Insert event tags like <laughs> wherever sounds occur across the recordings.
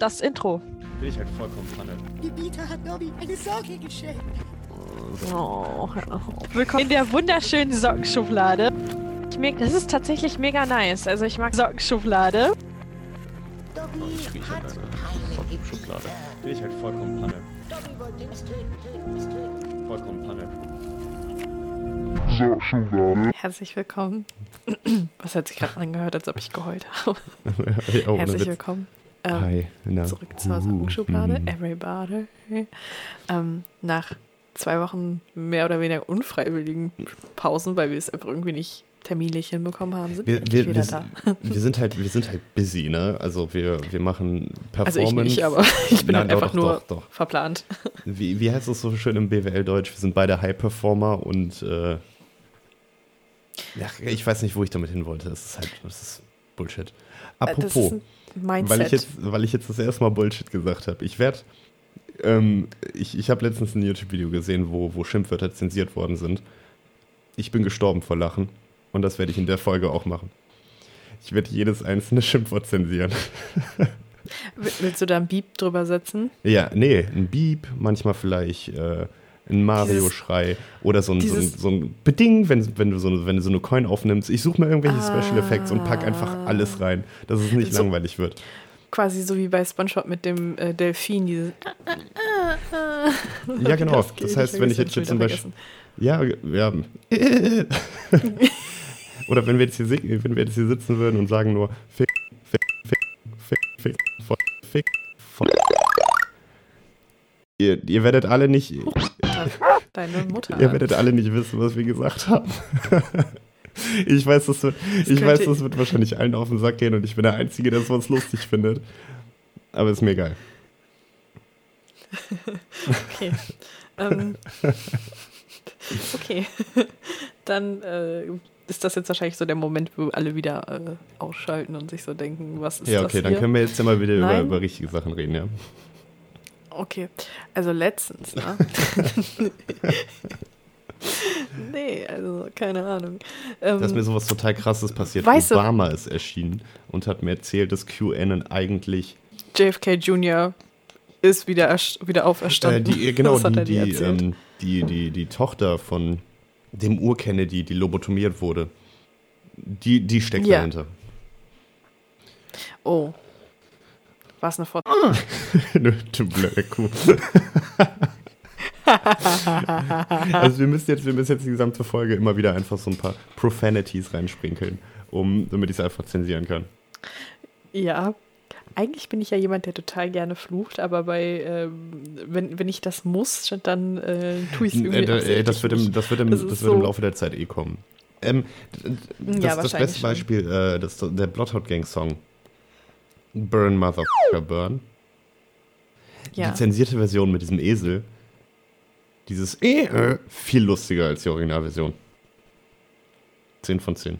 das Intro. Bin ich halt vollkommen Panne. Die Bieter hat Nobby eine Socke geschenkt. Oh. Willkommen in der wunderschönen Sockenschublade. Das ist tatsächlich mega nice. Also ich mag Sockenschublade. Dobby Ich hat halt eine keine Sockenschublade. Bin ich halt vollkommen Panne. Dobby wollte uns töten, töten, uns töten. Vollkommen Panne. Herzlich willkommen. <clears throat> Was hat sich gerade angehört, als ob ich geheult habe? <laughs> oh, Herzlich willkommen. Ähm, Hi. Na. zurück zur Uh, Sockenschublade. mm. Everybody. Ähm, nach zwei Wochen mehr oder weniger unfreiwilligen Pausen, weil wir es einfach irgendwie nicht terminlich hinbekommen haben, sind wir, Wir, wir, da. <laughs> wir sind halt, wir sind halt busy, ne? Also wir, wir machen Also ich Performance. nicht, aber <laughs> ich bin Nein, halt einfach doch, nur doch, verplant. <laughs> Wie, wie heißt es so schön im BWL-Deutsch? Wir sind beide High-Performer und äh, ja, ich weiß nicht, wo ich damit hin wollte. Das ist halt, das ist Bullshit. Äh, Das Apropos, Mindset. weil ich jetzt, weil ich jetzt das erste Mal Bullshit gesagt habe. Ich werde, ähm, ich, ich habe letztens ein YouTube-Video gesehen, wo, wo Schimpfwörter zensiert worden sind. Ich bin gestorben vor Lachen und das werde ich in der Folge auch machen. Ich werde jedes einzelne <laughs> Schimpfwort zensieren. Will- Willst du da ein Beep drüber setzen? Ja, nee, ein Beep, manchmal vielleicht äh, ein Mario-Schrei oder so ein, so ein, so ein Beding, wenn, wenn, du so, eine- wenn du so eine Coin aufnimmst. Ich suche mir irgendwelche Special Effects und pack einfach alles rein, dass es nicht So- langweilig wird. Quasi so wie bei SpongeBob mit dem äh, Delfin, dieses. <laughs> <laughs> Ja, genau. Das, Das heißt, wenn ich jetzt hier zum Beispiel. Ja, ja. <laughs> Oder wenn wir, jetzt hier, wenn wir jetzt hier sitzen würden und sagen nur Fick, Fick, Fick, Fick, Fick, voll, Fick, voll. Ihr, ihr werdet alle nicht, <laughs> Deine Mutter. ihr werdet alle nicht wissen, was wir gesagt haben. <laughs> Ich weiß, das wird, ich könnte- weiß, das wird wahrscheinlich allen auf den Sack gehen und ich bin der Einzige, der sowas lustig findet. Aber ist mir egal. <laughs> Okay. ähm, okay. Dann äh, ist das jetzt wahrscheinlich so der Moment, wo alle wieder äh, ausschalten und sich so denken, was ist Ja, das okay, dann hier? können wir jetzt ja mal wieder über, über richtige Sachen reden, ja. Okay, also letztens, ne? <laughs> nee, also keine Ahnung. Ähm, Da ist mir sowas total krasses passiert. Weißt du- Obama ist erschienen und hat mir erzählt, dass QAnon eigentlich JFK Jr. ist wieder, wieder äh, auferstanden. die, genau, das hat die, die, ähm, die, die, die Tochter von dem Ur-Kennedy, die lobotomiert wurde, die, die steckt Ja. dahinter. oh. War es eine Fort <laughs> Nö, du blöde Kuh. <laughs> also wir müssen, jetzt, wir müssen jetzt die gesamte Folge immer wieder einfach so ein paar Profanities reinsprinkeln, um, damit ich es einfach zensieren kann. Ja. Eigentlich bin ich ja jemand, der total gerne flucht, aber bei, ähm, wenn, wenn ich das muss, dann äh, tue ich es irgendwie Äh, das wird, im, nicht. das wird, im, Das das wird im so- Laufe der Zeit eh kommen. Ähm, das, Ja, das beste. Beispiel, äh, das, der Bloodhound Gang Song. Burn Motherfucker Burn. Ja. Die zensierte Version mit diesem Esel. Dieses äh, äh, viel lustiger als die Originalversion. 10 von 10.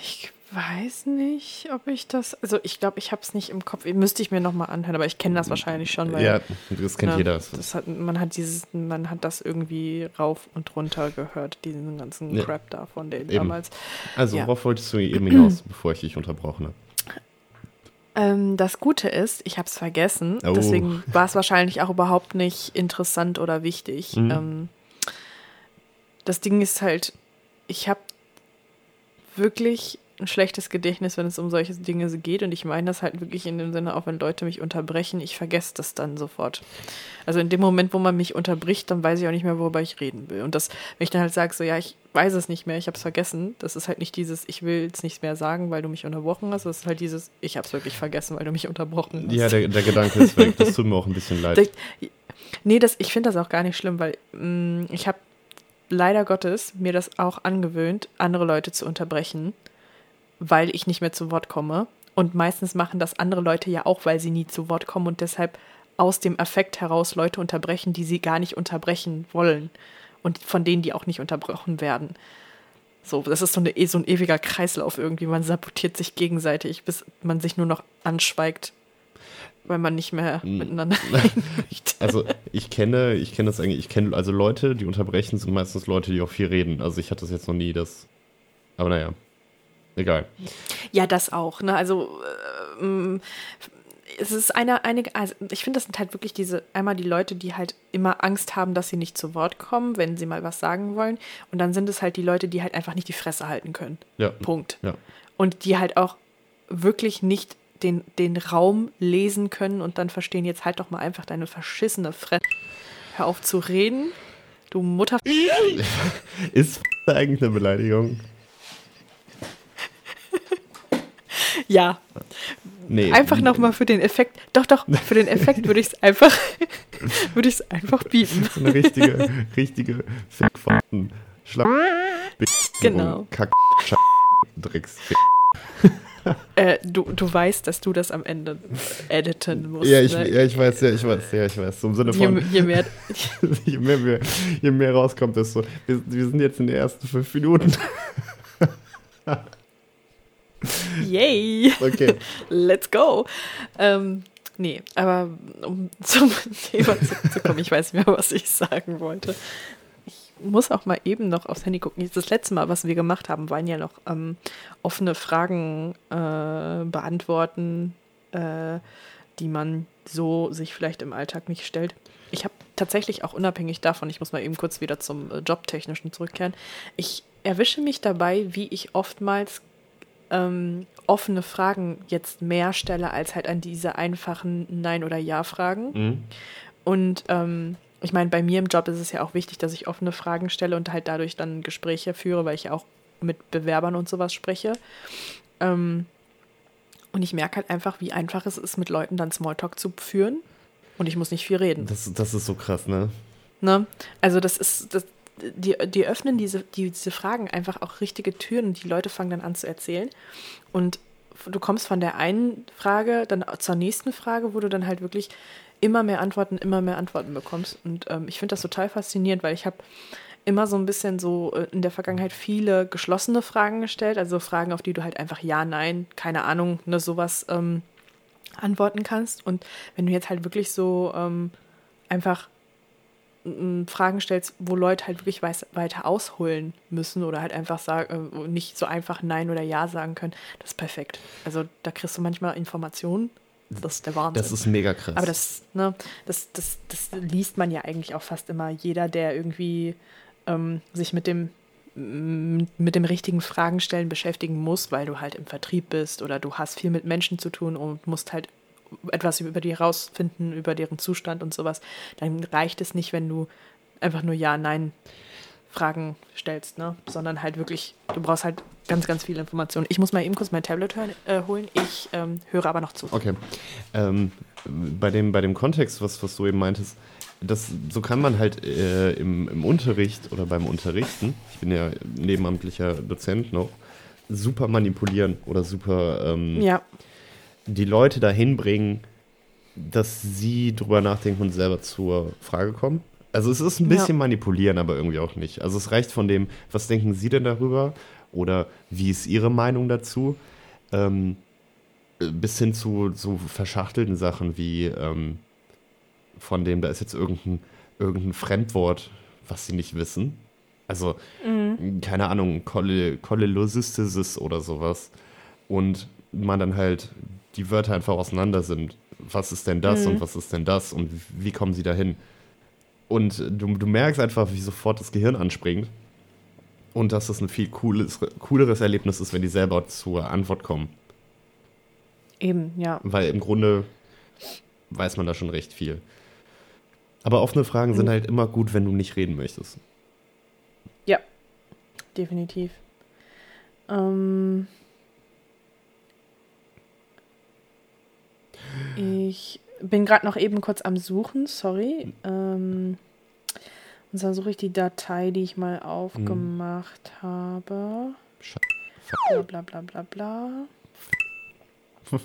Ich weiß nicht, ob ich das. Also ich glaube, ich habe es nicht im Kopf. Müsste ich mir nochmal anhören, aber ich kenne das wahrscheinlich schon, weil Ja, das kennt ne, jeder. Das hat, man hat dieses, man hat das irgendwie rauf und runter gehört, diesen ganzen Ja. Crap da von denen Eben. damals. Also, ja. worauf wolltest du eben hinaus, bevor ich dich unterbrochen habe? Ähm, das Gute ist, ich habe es vergessen, Oh. deswegen war es wahrscheinlich auch überhaupt nicht interessant oder wichtig. Mhm. Ähm, das Ding ist halt, ich habe wirklich ein schlechtes Gedächtnis, wenn es um solche Dinge geht. Und ich meine das halt wirklich in dem Sinne, auch wenn Leute mich unterbrechen, ich vergesse das dann sofort. Also in dem Moment, wo man mich unterbricht, dann weiß ich auch nicht mehr, worüber ich reden will. Und das, wenn ich dann halt sage, so ja, ich weiß es nicht mehr, ich habe es vergessen, das ist halt nicht dieses, ich will es nicht mehr sagen, weil du mich unterbrochen hast, das ist halt dieses, ich habe es wirklich vergessen, weil du mich unterbrochen hast. Ja, der, der Gedanke ist weg. Das tut mir auch ein bisschen leid. <laughs> Das- Nee, das, ich finde das auch gar nicht schlimm, weil mh, ich habe leider Gottes mir das auch angewöhnt, andere Leute zu unterbrechen, weil ich nicht mehr zu Wort komme. Und meistens machen das andere Leute ja auch, weil sie nie zu Wort kommen und deshalb aus dem Affekt heraus Leute unterbrechen, die sie gar nicht unterbrechen wollen. Und von denen, die auch nicht unterbrochen werden. So, das ist so, eine, so ein ewiger Kreislauf irgendwie. Man sabotiert sich gegenseitig, bis man sich nur noch anschweigt, weil man nicht mehr Hm. miteinander. <laughs> Also ich kenne, ich kenne das eigentlich, ich kenne also Leute, die unterbrechen, sind meistens Leute, die auch viel reden. Also ich hatte das jetzt noch nie, das. Aber naja. Egal. Ja, das auch. Ne? Also äh, es ist eine, einige, also ich finde, das sind halt wirklich diese, einmal die Leute, die halt immer Angst haben, dass sie nicht zu Wort kommen, wenn sie mal was sagen wollen. Und dann sind es halt die Leute, die halt einfach nicht die Fresse halten können. Ja. Punkt. Ja. Und die halt auch wirklich nicht den, den Raum lesen können und dann verstehen, jetzt halt doch mal einfach deine verschissene Fresse. Hör auf zu reden, du Mutter. <laughs> Ist eigentlich eine Beleidigung? Ja, Nee. einfach nochmal für den Effekt. Doch, doch, für den Effekt würde ich es einfach, <laughs> würde ich es einfach bieten. So <laughs> eine richtige, richtige Fickfahrten. Schlapp. Genau. Kack. Drecks. Äh, du, du weißt, dass du das am Ende editen musst. Ja ich, ne? ja, ich weiß, ja, ich weiß, ja, ich weiß. So Im Sinne je, von, je mehr. <laughs> je mehr, je mehr rauskommt, desto. Wir, wir sind jetzt in den ersten fünf Minuten. Yay! Okay. <laughs> Let's go! Ähm, nee, aber um <laughs> zum Thema zurückzukommen, ich weiß nicht mehr, was ich sagen wollte. Ich muss auch mal eben noch aufs Handy gucken. Das letzte Mal, was wir gemacht haben, waren ja noch ähm, offene Fragen äh, beantworten, äh, die man so sich vielleicht im Alltag nicht stellt. Ich habe tatsächlich auch unabhängig davon, ich muss mal eben kurz wieder zum äh, Jobtechnischen zurückkehren, ich erwische mich dabei, wie ich oftmals ähm, offene Fragen jetzt mehr stelle als halt an diese einfachen Nein- oder Ja-Fragen. Mhm. Und ähm, ich meine, bei mir im Job ist es ja auch wichtig, dass ich offene Fragen stelle und halt dadurch dann Gespräche führe, weil ich ja auch mit Bewerbern und sowas spreche. Ähm, und ich merke halt einfach, wie einfach es ist, mit Leuten dann Smalltalk zu führen. Und ich muss nicht viel reden. Das, das ist so krass, ne? Ne? Also das ist, das, die, die öffnen diese, die, diese Fragen einfach auch richtige Türen und die Leute fangen dann an zu erzählen. Und du kommst von der einen Frage dann zur nächsten Frage, wo du dann halt wirklich immer mehr Antworten, immer mehr Antworten bekommst. Und ähm, ich finde das total faszinierend, weil ich habe immer so ein bisschen so äh, in der Vergangenheit viele geschlossene Fragen gestellt, also Fragen, auf die du halt einfach ja, nein, keine Ahnung, ne, sowas ähm, antworten kannst. Und wenn du jetzt halt wirklich so ähm, einfach Fragen stellst, wo Leute halt wirklich weiter ausholen müssen oder halt einfach sagen, äh, nicht so einfach Nein oder Ja sagen können, das ist perfekt. Also da kriegst du manchmal Informationen, das ist der Wahnsinn. Das ist mega krass. Aber das, ne, das, das, das liest man ja eigentlich auch fast immer. Jeder, der irgendwie ähm, sich mit dem mit dem richtigen Fragenstellen beschäftigen muss, weil du halt im Vertrieb bist oder du hast viel mit Menschen zu tun und musst halt etwas über die rausfinden, über deren Zustand und sowas, dann reicht es nicht, wenn du einfach nur Ja, Nein Fragen stellst, ne? Sondern halt wirklich, du brauchst halt ganz, ganz viele Informationen. Ich muss mal eben kurz mein Tablet hören, äh, holen. Ich ähm, höre aber noch zu. Okay. Ähm, bei, dem, bei dem Kontext, was, was du eben meintest, das, so kann man halt äh, im, im Unterricht oder beim Unterrichten, ich bin ja nebenamtlicher Dozent noch, super manipulieren oder super ähm, Ja, die Leute dahin bringen, dass sie drüber nachdenken und selber zur Frage kommen. Also es ist ein Ja. bisschen manipulieren, aber irgendwie auch nicht. Also es reicht von dem, was denken Sie denn darüber oder wie ist Ihre Meinung dazu, ähm, bis hin zu so verschachtelten Sachen wie ähm, von dem, da ist jetzt irgendein, irgendein Fremdwort, was Sie nicht wissen. Also, keine Ahnung, Cholelocystisis oder sowas. Und man dann halt die Wörter einfach auseinander sind. Was ist denn das und was ist denn das und wie kommen sie dahin? Und du, du merkst einfach, wie sofort das Gehirn anspringt. Und dass es ein viel cooles, cooleres Erlebnis ist, wenn die selber zur Antwort kommen. eben, ja. Weil im Grunde weiß man da schon recht viel. Aber offene Fragen sind halt immer gut, wenn du nicht reden möchtest. Ja, definitiv. Ähm, ich bin gerade noch eben kurz am Suchen, sorry. Ähm, und zwar suche ich die Datei, die ich mal aufgemacht habe. Sche- Bla bla bla bla bla. <laughs>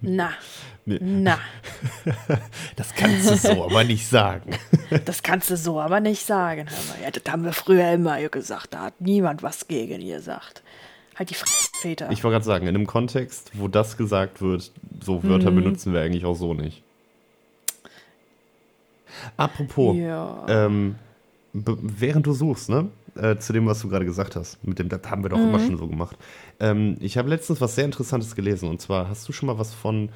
Na, Nee. na, <laughs> Das kannst du so aber nicht sagen. <laughs> das kannst du so aber nicht sagen. Hör mal. Ja, das haben wir früher immer gesagt. Da hat niemand was gegen gesagt. Halt die Fresse, Väter. Ich wollte gerade sagen, in einem Kontext, wo das gesagt wird, so Wörter benutzen wir eigentlich auch so nicht. Apropos, ja. ähm, während du suchst, ne? Äh, zu dem, was du gerade gesagt hast. Mit dem, das haben wir doch immer schon so gemacht. Ähm, ich habe letztens was sehr Interessantes gelesen. Und zwar, hast du schon mal was von,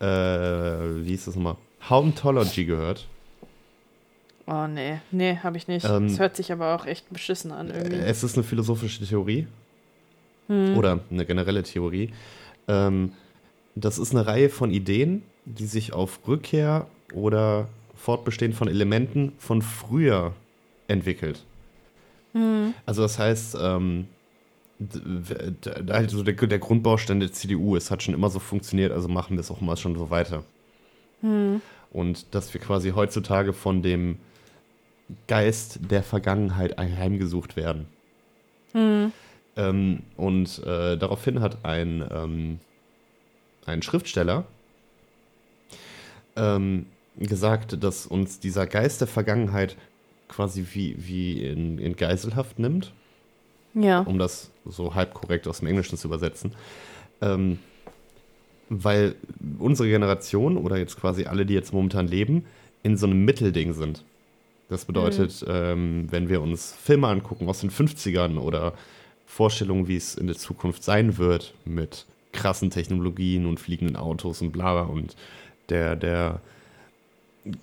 äh, wie hieß das nochmal? Hauntology gehört? Oh, nee. Nee, habe ich nicht. Ähm, das hört sich aber auch echt beschissen an irgendwie. Es ist eine philosophische Theorie oder eine generelle Theorie. Ähm, das ist eine Reihe von Ideen, die sich auf Rückkehr oder Fortbestehen von Elementen von früher entwickelt. Also das heißt, ähm, also der, der Grundbaustein der CDU, es hat schon immer so funktioniert, also machen wir es auch mal schon so weiter. Und dass wir quasi heutzutage von dem Geist der Vergangenheit heimgesucht werden. Ähm, und äh, daraufhin hat ein, ähm, ein Schriftsteller ähm, gesagt, dass uns dieser Geist der Vergangenheit quasi wie, wie in, in Geiselhaft nimmt, ja. um das so halb korrekt aus dem Englischen zu übersetzen. Ähm, weil unsere Generation oder jetzt quasi alle, die jetzt momentan leben, in so einem Mittelding sind. Das bedeutet, ähm, wenn wir uns Filme angucken aus den 50ern oder Vorstellungen, wie es in der Zukunft sein wird, mit krassen Technologien und fliegenden Autos und bla bla und der, der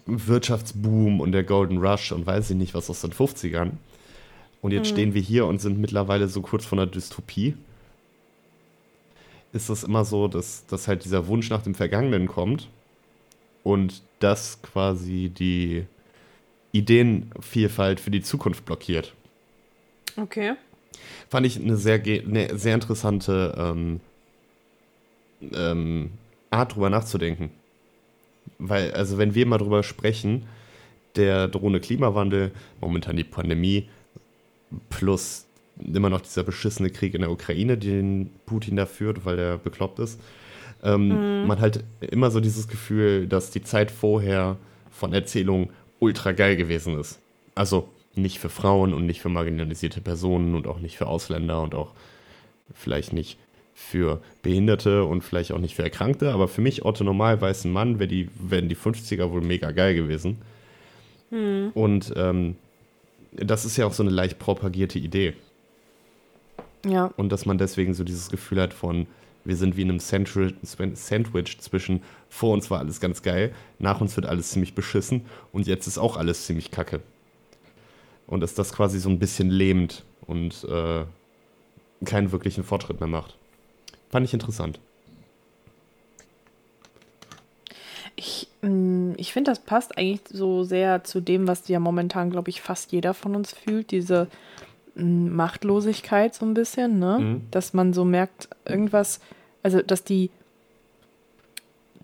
Wirtschaftsboom und der Golden Rush und weiß ich nicht was aus den 50ern. Und jetzt stehen wir hier und sind mittlerweile so kurz vor einer Dystopie. Ist das immer so, dass, dass halt dieser Wunsch nach dem Vergangenen kommt und das quasi die Ideenvielfalt für die Zukunft blockiert. Okay. Fand ich eine sehr, eine sehr interessante ähm, ähm, Art, drüber nachzudenken. Weil, also wenn wir mal drüber sprechen, der drohende Klimawandel, momentan die Pandemie, plus immer noch dieser beschissene Krieg in der Ukraine, den Putin da führt, weil er bekloppt ist, ähm, man halt immer so dieses Gefühl, dass die Zeit vorher von Erzählung ultra geil gewesen ist. Also nicht für Frauen und nicht für marginalisierte Personen und auch nicht für Ausländer und auch vielleicht nicht für Behinderte und vielleicht auch nicht für Erkrankte, aber für mich, Otto normal weißen Mann, wäre die, wären die 50er wohl mega geil gewesen. Und ähm, das ist ja auch so eine leicht propagierte Idee. Ja. Und dass man deswegen so dieses Gefühl hat von, wir sind wie in einem Sandwich zwischen vor uns war alles ganz geil, nach uns wird alles ziemlich beschissen und jetzt ist auch alles ziemlich kacke. Und dass das quasi so ein bisschen lähmt und äh, keinen wirklichen Fortschritt mehr macht. Fand ich interessant. Ich, mm, ich finde, das passt eigentlich so sehr zu dem, was ja momentan, glaube ich, fast jeder von uns fühlt. Diese mm, Machtlosigkeit so ein bisschen, ne? Mhm. Dass man so merkt, irgendwas, also dass die,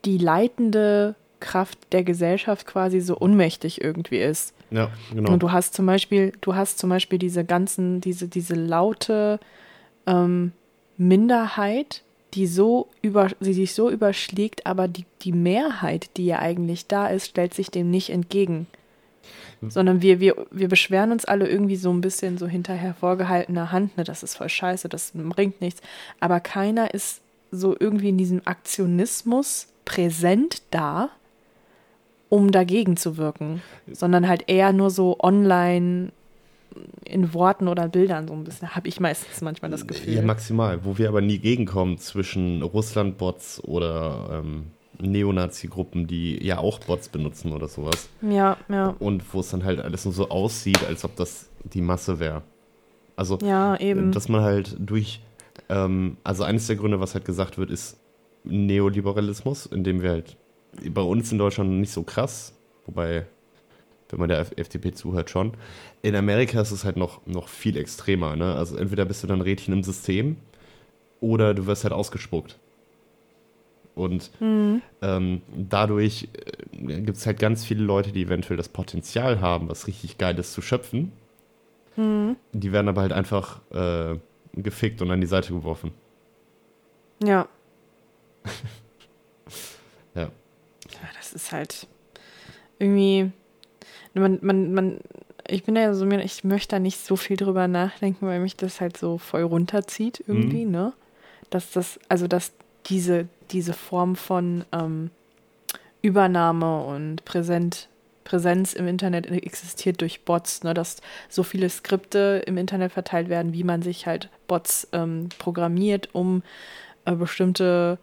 die leitende Kraft der Gesellschaft quasi so unmächtig irgendwie ist. Ja, genau. Und du hast zum Beispiel, du hast zum Beispiel diese ganzen, diese, diese laute ähm, Minderheit, die so über, die sich so überschlägt, aber die, die Mehrheit, die ja eigentlich da ist, stellt sich dem nicht entgegen. Sondern wir, wir, wir beschweren uns alle irgendwie so ein bisschen so hinterher vorgehaltener Hand, ne, das ist voll scheiße, das bringt nichts. Aber keiner ist so irgendwie in diesem Aktionismus präsent da, um dagegen zu wirken, sondern halt eher nur so online in Worten oder Bildern so ein bisschen, habe ich meistens manchmal das Gefühl. Ja, maximal. Wo wir aber nie gegenkommen zwischen Russland-Bots oder ähm, Neonazi-Gruppen, die ja auch Bots benutzen oder sowas. ja, ja, Und wo es dann halt alles nur so aussieht, als ob das die Masse wäre. Also, ja, eben. dass man halt durch, ähm, also eines der Gründe, was halt gesagt wird, ist Neoliberalismus, indem wir halt bei uns in Deutschland nicht so krass, wobei, wenn man der FDP zuhört, schon. In Amerika ist es halt noch, noch viel extremer, ne? Also entweder bist du dann Rädchen im System oder du wirst halt ausgespuckt. Und ähm, dadurch äh, gibt es halt ganz viele Leute, die eventuell das Potenzial haben, was richtig Geiles zu schöpfen. Die werden aber halt einfach äh, gefickt und an die Seite geworfen. ja. <laughs> Ja. Das ist halt irgendwie, man, man, man, ich bin ja so, ich möchte da nicht so viel drüber nachdenken, weil mich das halt so voll runterzieht irgendwie, ne? Dass das, also dass diese, diese Form von ähm, Übernahme und Präsent, Präsenz im Internet existiert durch Bots, ne, dass so viele Skripte im Internet verteilt werden, wie man sich halt Bots ähm, programmiert, um äh, bestimmte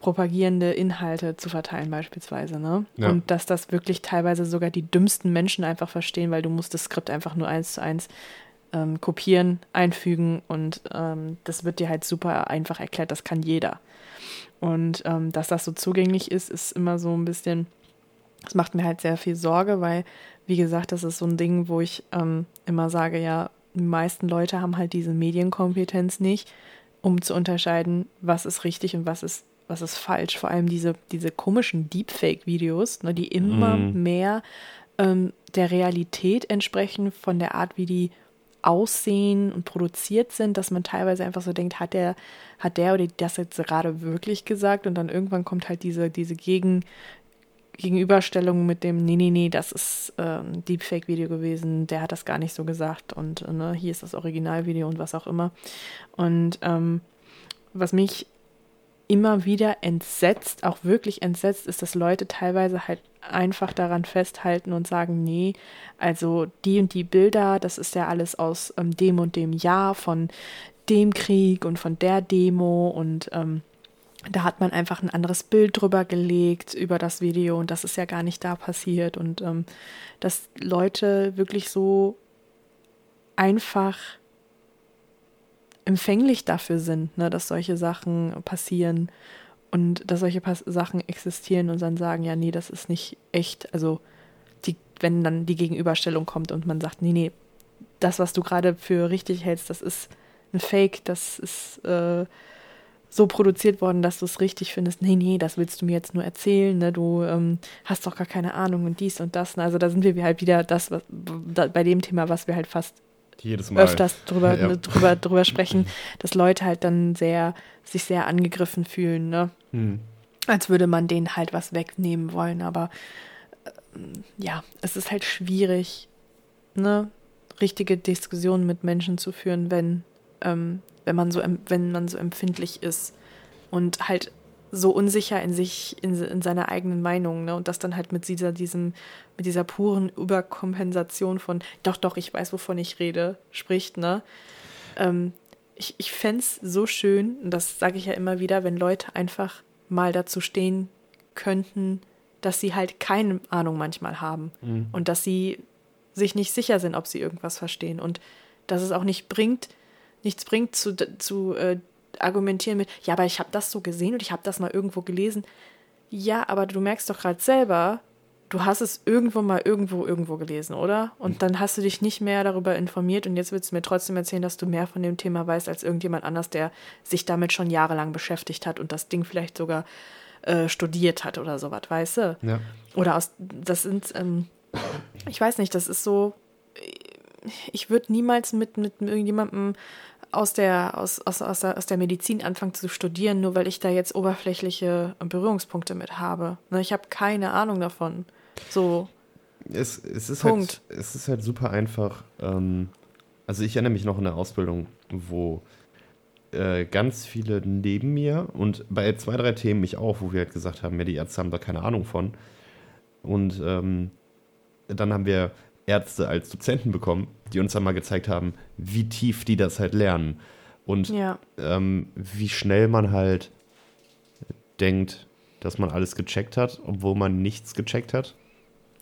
propagierende Inhalte zu verteilen beispielsweise, ne? Ja. Und dass das wirklich teilweise sogar die dümmsten Menschen einfach verstehen, weil du musst das Skript einfach nur eins zu eins ähm, kopieren, einfügen und ähm, das wird dir halt super einfach erklärt, das kann jeder. Und ähm, dass das so zugänglich ist, ist immer so ein bisschen, das macht mir halt sehr viel Sorge, weil, wie gesagt, das ist so ein Ding, wo ich ähm, immer sage, ja, die meisten Leute haben halt diese Medienkompetenz nicht, um zu unterscheiden, was ist richtig und was ist, was ist falsch. Vor allem diese, diese komischen Deepfake-Videos, ne, die immer Mhm. mehr ähm, der Realität entsprechen, von der Art, wie die aussehen und produziert sind, dass man teilweise einfach so denkt, hat der, hat der oder das jetzt gerade wirklich gesagt? Und dann irgendwann kommt halt diese, diese Gegen, Gegenüberstellung mit dem, nee, nee, nee, das ist ähm, Deepfake-Video gewesen, der hat das gar nicht so gesagt und äh, ne, hier ist das Originalvideo und was auch immer. Und ähm, was mich immer wieder entsetzt, auch wirklich entsetzt, ist, dass Leute teilweise halt einfach daran festhalten und sagen, nee, also die und die Bilder, das ist ja alles aus ähm, dem und dem Jahr von dem Krieg und von der Demo und ähm, da hat man einfach ein anderes Bild drüber gelegt über das Video und das ist ja gar nicht da passiert und ähm, dass Leute wirklich so einfach empfänglich dafür sind, ne, dass solche Sachen passieren und dass solche Pas Sachen existieren und dann sagen, ja, nee, das ist nicht echt. Also, die, wenn dann die Gegenüberstellung kommt und man sagt, nee, nee, das, was du gerade für richtig hältst, das ist ein Fake, das ist äh, so produziert worden, dass du es richtig findest. Nee, nee, das willst du mir jetzt nur erzählen, ne? Du ähm, hast doch gar keine Ahnung und dies und das. Ne? Also da sind wir halt wieder das, was, da, bei dem Thema, was wir halt fast Jedes Mal. öfters drüber, Ja. drüber, drüber sprechen, dass Leute halt dann sehr, sich sehr angegriffen fühlen, ne? Hm. Als würde man denen halt was wegnehmen wollen. Aber ähm, ja, es ist halt schwierig, ne, richtige Diskussionen mit Menschen zu führen, wenn, ähm, wenn man so wenn man so empfindlich ist und halt so unsicher in sich, in, in seiner eigenen Meinung, ne? Und das dann halt mit dieser, diesem, mit dieser puren Überkompensation von, doch, doch, ich weiß, wovon ich rede, spricht, ne? Ähm, ich ich fände es so schön, und das sage ich ja immer wieder, wenn Leute einfach mal dazu stehen könnten, dass sie halt keine Ahnung manchmal haben und dass sie sich nicht sicher sind, ob sie irgendwas verstehen und dass es auch nicht bringt, nichts bringt zu, zu äh, argumentieren mit, ja, aber ich habe das so gesehen und ich habe das mal irgendwo gelesen. Ja, aber du merkst doch gerade selber, du hast es irgendwo mal irgendwo irgendwo gelesen, oder? Und dann hast du dich nicht mehr darüber informiert und jetzt willst du mir trotzdem erzählen, dass du mehr von dem Thema weißt als irgendjemand anders, der sich damit schon jahrelang beschäftigt hat und das Ding vielleicht sogar äh, studiert hat oder sowas, weißt du? Ja. Oder aus, das sind, ähm, ich weiß nicht, das ist so, ich würde niemals mit, mit irgendjemandem aus der, aus, aus, aus, der, aus der Medizin anfangen zu studieren, nur weil ich da jetzt oberflächliche Berührungspunkte mit habe. Ne, Ich habe keine Ahnung davon. So, Es, es, ist Punkt. Halt, es ist halt super einfach. Ähm, also ich erinnere mich noch in der Ausbildung, wo äh, ganz viele neben mir und bei zwei, drei Themen mich auch, wo wir halt gesagt haben, ja, die Ärzte haben da keine Ahnung von. Und ähm, dann haben wir Ärzte als Dozenten bekommen, die uns dann mal gezeigt haben, wie tief die das halt lernen. Und ja, ähm, wie schnell man halt denkt, dass man alles gecheckt hat, obwohl man nichts gecheckt hat.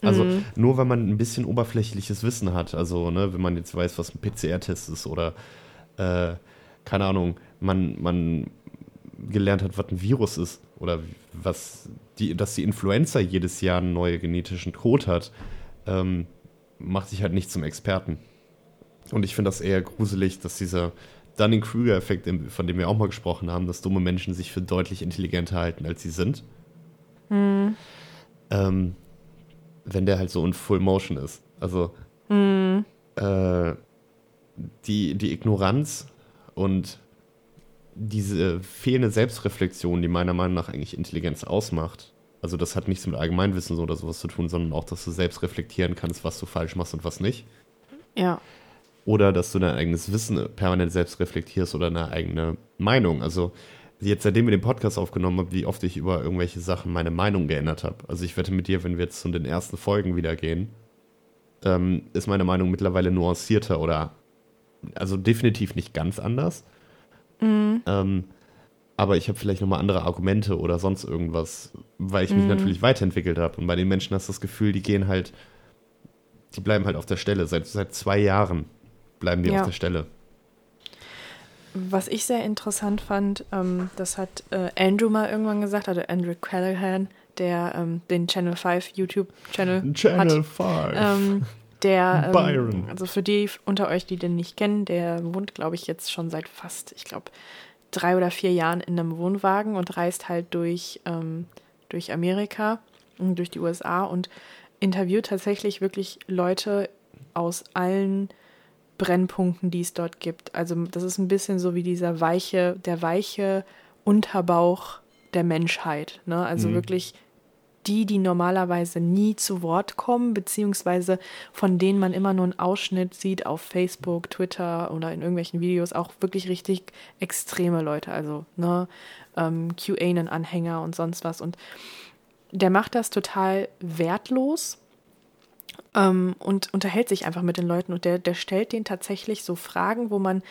Also Mhm. nur weil man ein bisschen oberflächliches Wissen hat, also ne, wenn man jetzt weiß, was ein PCR-Test ist oder äh, keine Ahnung, man, man gelernt hat, was ein Virus ist oder was die, dass die Influenza jedes Jahr einen neuen genetischen Code hat, ähm, macht sich halt nicht zum Experten. Und ich finde das eher gruselig, dass dieser Dunning-Kruger-Effekt, von dem wir auch mal gesprochen haben, dass dumme Menschen sich für deutlich intelligenter halten, als sie sind. Ähm, wenn der halt so in Full Motion ist. Also äh, die, die Ignoranz und diese fehlende Selbstreflexion, die meiner Meinung nach eigentlich Intelligenz ausmacht. Also das hat nichts mit Allgemeinwissen oder sowas zu tun, sondern auch, dass du selbst reflektieren kannst, was du falsch machst und was nicht. ja, Oder dass du dein eigenes Wissen permanent selbst reflektierst oder eine eigene Meinung. Also jetzt seitdem wir den Podcast aufgenommen haben, wie oft ich über irgendwelche Sachen meine Meinung geändert habe. Also ich wette mit dir, wenn wir jetzt zu den ersten Folgen wieder gehen, ähm, ist meine Meinung mittlerweile nuancierter oder also definitiv nicht ganz anders. Ähm, aber ich habe vielleicht nochmal andere Argumente oder sonst irgendwas, weil ich mich natürlich weiterentwickelt habe. Und bei den Menschen hast du das Gefühl, die gehen halt, die bleiben halt auf der Stelle. Seit, seit zwei Jahren bleiben die Ja. auf der Stelle. Was ich sehr interessant fand, ähm, das hat äh, Andrew mal irgendwann gesagt, also Andrew Callahan, der ähm, den Channel 5 YouTube-Channel hat. 5. Ähm, der, ähm, Byron. also für die unter euch, die den nicht kennen, der wohnt, glaube ich, jetzt schon seit fast, ich glaube, drei oder vier Jahren in einem Wohnwagen und reist halt durch, ähm, durch Amerika und durch die USA und interviewt tatsächlich wirklich Leute aus allen Brennpunkten, die es dort gibt. Also das ist ein bisschen so wie dieser weiche, der weiche Unterbauch der Menschheit. Ne? Also Mhm. wirklich die, die normalerweise nie zu Wort kommen, beziehungsweise von denen man immer nur einen Ausschnitt sieht auf Facebook, Twitter oder in irgendwelchen Videos, auch wirklich richtig extreme Leute, also ne, ähm, QAnon-Anhänger und sonst was. Und der macht das total wertlos ähm, und unterhält sich einfach mit den Leuten und der, der stellt denen tatsächlich so Fragen, wo man,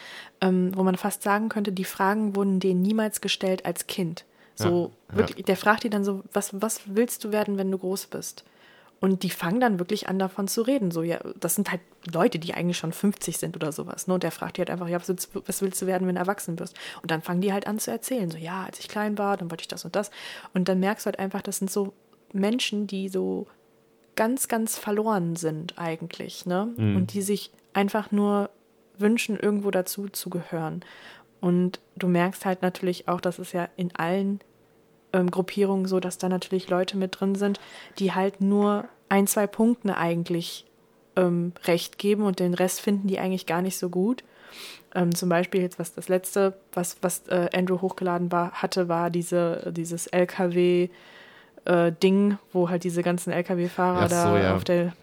ähm, wo man fast sagen könnte, die Fragen wurden denen niemals gestellt als Kind. So Ja, ja. wirklich, der fragt die dann so, was, was willst du werden, wenn du groß bist? Und die fangen dann wirklich an, davon zu reden. So, ja, das sind halt Leute, die eigentlich schon 50 sind oder sowas. Ne? Und der fragt die halt einfach, ja, was willst, was willst du werden, wenn du erwachsen wirst? Und dann fangen die halt an zu erzählen. So, ja, als ich klein war, dann wollte ich das und das. Und dann merkst du halt einfach, das sind so Menschen, die so ganz, ganz verloren sind eigentlich, ne? Und die sich einfach nur wünschen, irgendwo dazu zu gehören. Und du merkst halt natürlich auch, das ist ja in allen ähm, Gruppierungen so, dass da natürlich Leute mit drin sind, die halt nur ein, zwei Punkten eigentlich ähm, recht geben und den Rest finden die eigentlich gar nicht so gut. Ähm, zum Beispiel jetzt, was das letzte, was, was äh, Andrew hochgeladen war, hatte, war diese, dieses LKW äh, Ding, wo halt diese ganzen LKW-Fahrer so, da ja. auf der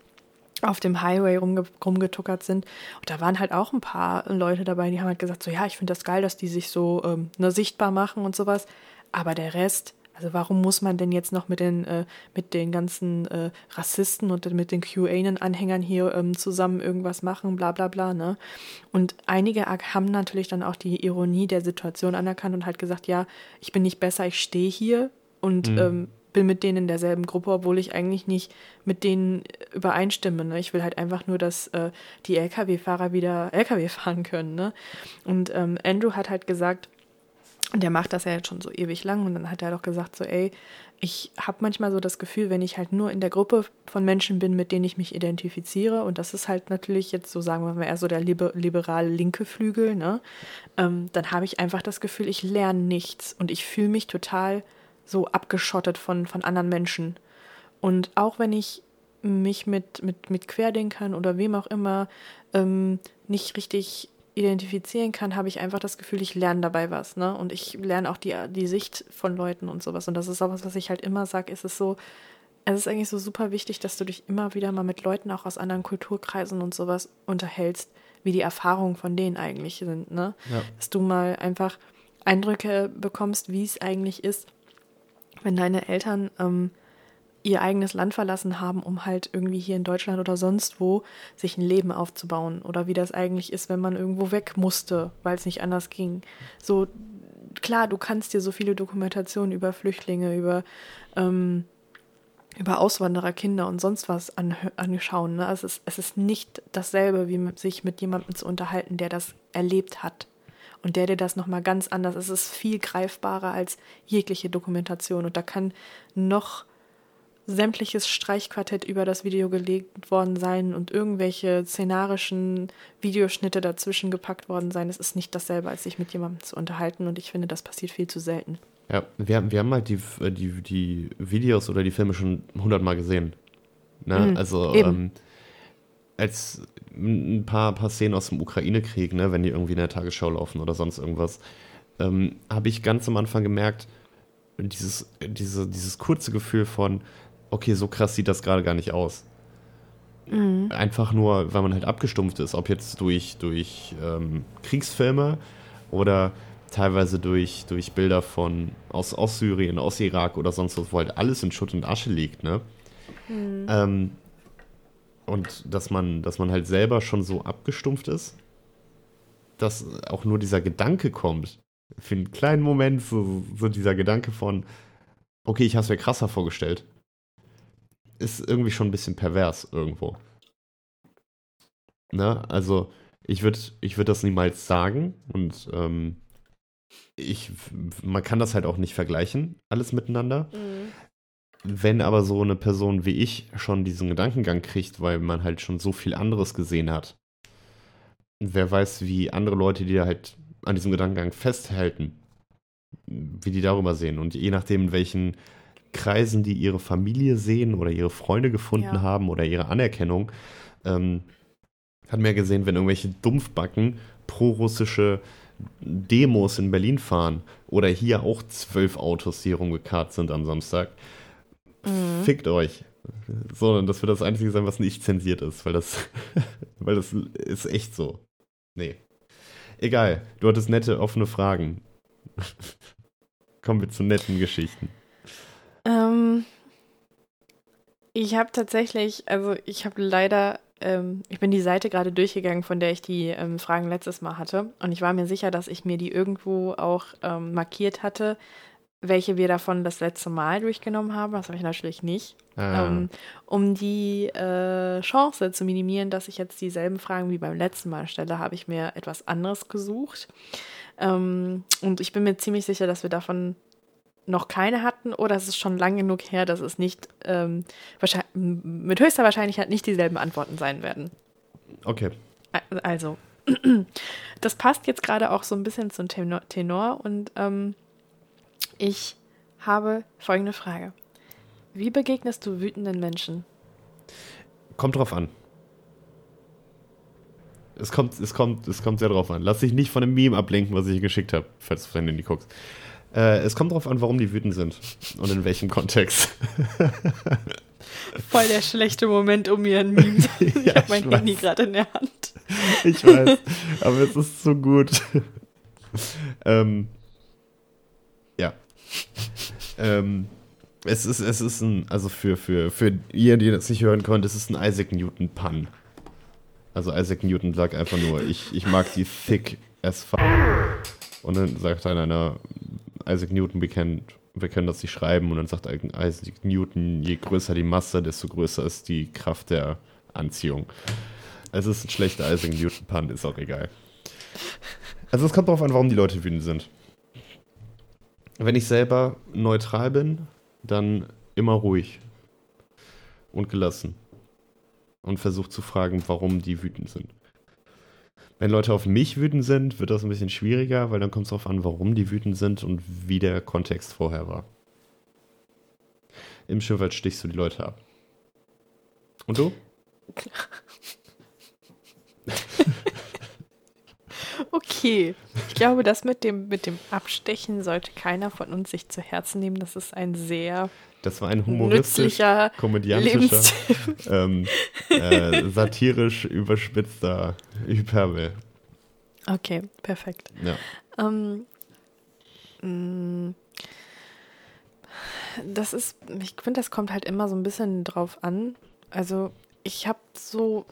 auf dem Highway rumge rumgetuckert sind. Und da waren halt auch ein paar Leute dabei, die haben halt gesagt, so ja, ich finde das geil, dass die sich so ähm, ne, sichtbar machen und sowas. Aber der Rest, also warum muss man denn jetzt noch mit den, äh, mit den ganzen äh, Rassisten und mit den QAnon-Anhängern hier ähm, zusammen irgendwas machen, bla bla bla, ne? Und einige haben natürlich dann auch die Ironie der Situation anerkannt und halt gesagt, ja, ich bin nicht besser, ich stehe hier und ähm, bin mit denen in derselben Gruppe, obwohl ich eigentlich nicht mit denen übereinstimme. Ne? Ich will halt einfach nur, dass äh, die Lkw-Fahrer wieder Lkw <laughs> fahren können. Ne? Und ähm, Andrew hat halt gesagt, und der macht das ja jetzt schon so ewig lang, und dann hat er doch gesagt, so, ey, ich habe manchmal so das Gefühl, wenn ich halt nur in der Gruppe von Menschen bin, mit denen ich mich identifiziere, und das ist halt natürlich jetzt so, sagen wir mal, eher so der liber liberale linke Flügel, ne? ähm, dann habe ich einfach das Gefühl, ich lerne nichts und ich fühle mich total so abgeschottet von, von anderen Menschen. Und auch wenn ich mich mit, mit, mit Querdenkern oder wem auch immer ähm, nicht richtig identifizieren kann, habe ich einfach das Gefühl, ich lerne dabei was, ne? Und ich lerne auch die, die Sicht von Leuten und sowas. Und das ist auch was, was ich halt immer sage, ist es so, es ist eigentlich so super wichtig, dass du dich immer wieder mal mit Leuten auch aus anderen Kulturkreisen und sowas unterhältst, wie die Erfahrungen von denen eigentlich sind, ne? Ja. Dass du mal einfach Eindrücke bekommst, wie es eigentlich ist, wenn deine Eltern ähm, ihr eigenes Land verlassen haben, um halt irgendwie hier in Deutschland oder sonst wo sich ein Leben aufzubauen oder wie das eigentlich ist, wenn man irgendwo weg musste, weil es nicht anders ging. So klar, du kannst dir so viele Dokumentationen über Flüchtlinge, über ähm, über Auswandererkinder und sonst was anschauen. Ne? Es, ist, es ist nicht dasselbe, wie mit, sich mit jemandem zu unterhalten, der das erlebt hat. Und der dir das nochmal ganz anders, es ist viel greifbarer als jegliche Dokumentation. Und da kann noch sämtliches Streichquartett über das Video gelegt worden sein und irgendwelche szenarischen Videoschnitte dazwischen gepackt worden sein. Es ist nicht dasselbe, als sich mit jemandem zu unterhalten. Und ich finde, das passiert viel zu selten. Ja, wir, haben- wir haben halt die, die, die Videos oder die Filme schon hundertmal gesehen. Ne? Mhm, also ähm, als ein paar, paar Szenen aus dem Ukraine-Krieg, ne, wenn die irgendwie in der Tagesschau laufen oder sonst irgendwas, ähm, habe ich ganz am Anfang gemerkt, dieses, diese, dieses kurze Gefühl von, okay, so krass sieht das gerade gar nicht aus. Einfach nur, weil man halt abgestumpft ist, ob jetzt durch, durch ähm, Kriegsfilme oder teilweise durch, durch Bilder von aus, aus Syrien, aus Irak oder sonst was, wo halt alles in Schutt und Asche liegt, ne? Ähm, und dass man, dass man halt selber schon so abgestumpft ist, dass auch nur dieser Gedanke kommt. Für einen kleinen Moment so, so dieser Gedanke von, okay, ich habe es mir krasser vorgestellt, ist irgendwie schon ein bisschen pervers irgendwo. Ne? Also ich würde ich würd das niemals sagen und ähm, ich, man kann das halt auch nicht vergleichen, alles miteinander. Wenn aber so eine Person wie ich schon diesen Gedankengang kriegt, weil man halt schon so viel anderes gesehen hat, wer weiß, wie andere Leute, die da halt an diesem Gedankengang festhalten, wie die darüber sehen. Und je nachdem, in welchen Kreisen die ihre Familie sehen oder ihre Freunde gefunden Ja. haben oder ihre Anerkennung, ähm, hat ja gesehen, wenn irgendwelche Dumpfbacken pro-russische Demos in Berlin fahren oder hier auch zwölf Autos, die hier rumgekarrt sind am Samstag, fickt euch. So, das wird das Einzige sein, was nicht zensiert ist, weil das, <laughs> weil das ist echt so. Nee. Egal, du hattest nette, offene Fragen. <laughs> Kommen wir zu netten Geschichten. Ähm, ich habe tatsächlich, also ich habe leider, ähm, ich bin die Seite gerade durchgegangen, von der ich die ähm, Fragen letztes Mal hatte. Und ich war mir sicher, dass ich mir die irgendwo auch ähm, markiert hatte, welche wir davon das letzte Mal durchgenommen haben. Das habe ich natürlich nicht. Ah, um die äh, Chance zu minimieren, dass ich jetzt dieselben Fragen wie beim letzten Mal stelle, habe ich mir etwas anderes gesucht. Ähm, und ich bin mir ziemlich sicher, dass wir davon noch keine hatten oder es ist schon lang genug her, dass es nicht ähm, wahrscheinlich, mit höchster Wahrscheinlichkeit nicht dieselben Antworten sein werden. okay. Also, <clears throat> das passt jetzt gerade auch so ein bisschen zum Tenor, Tenor und ähm, ich habe folgende Frage. Wie begegnest du wütenden Menschen? Kommt drauf an. Es kommt, es, kommt, es kommt sehr drauf an. Lass dich nicht von dem Meme ablenken, was ich geschickt habe, falls du dein Handy guckst. Äh, es kommt drauf an, warum die wütend sind und in welchem Kontext. <laughs> Voll der schlechte Moment, um mir ein Meme zu <laughs> Ich Ja, habe mein ich. Handy gerade in der Hand. Ich weiß, aber es ist so gut. <laughs> ähm, ja. Ähm, es ist, es ist ein, also für, für, für ihr, die das nicht hören konnte, es ist ein Isaac Newton Pun. Also Isaac Newton sagt einfach nur, ich, ich mag die thick as fuck. Und dann sagt dann einer, Isaac Newton, können, wir können das nicht schreiben. Und dann sagt Isaac Newton, je größer die Masse, desto größer ist die Kraft der Anziehung. Es ist ein schlechter Isaac Newton Pun, ist auch egal. Also es kommt darauf an, warum die Leute wütend sind. Wenn ich selber neutral bin, dann immer ruhig und gelassen und versuche zu fragen, warum die wütend sind. Wenn Leute auf mich wütend sind, wird das ein bisschen schwieriger, weil dann kommt es darauf an, warum die wütend sind und wie der Kontext vorher war. Im Schiffwald stichst du die Leute ab. Und du? <laughs> Okay. Ich glaube, das mit dem, mit dem Abstechen sollte keiner von uns sich zu Herzen nehmen. Das ist ein sehr Das war ein humoristisch, nützlicher komödiantischer, ähm, äh, satirisch überspitzter Hyperbel. Okay, perfekt. Ja. Ähm, mh, das ist, ich finde, das kommt halt immer so ein bisschen drauf an. Also, ich habe so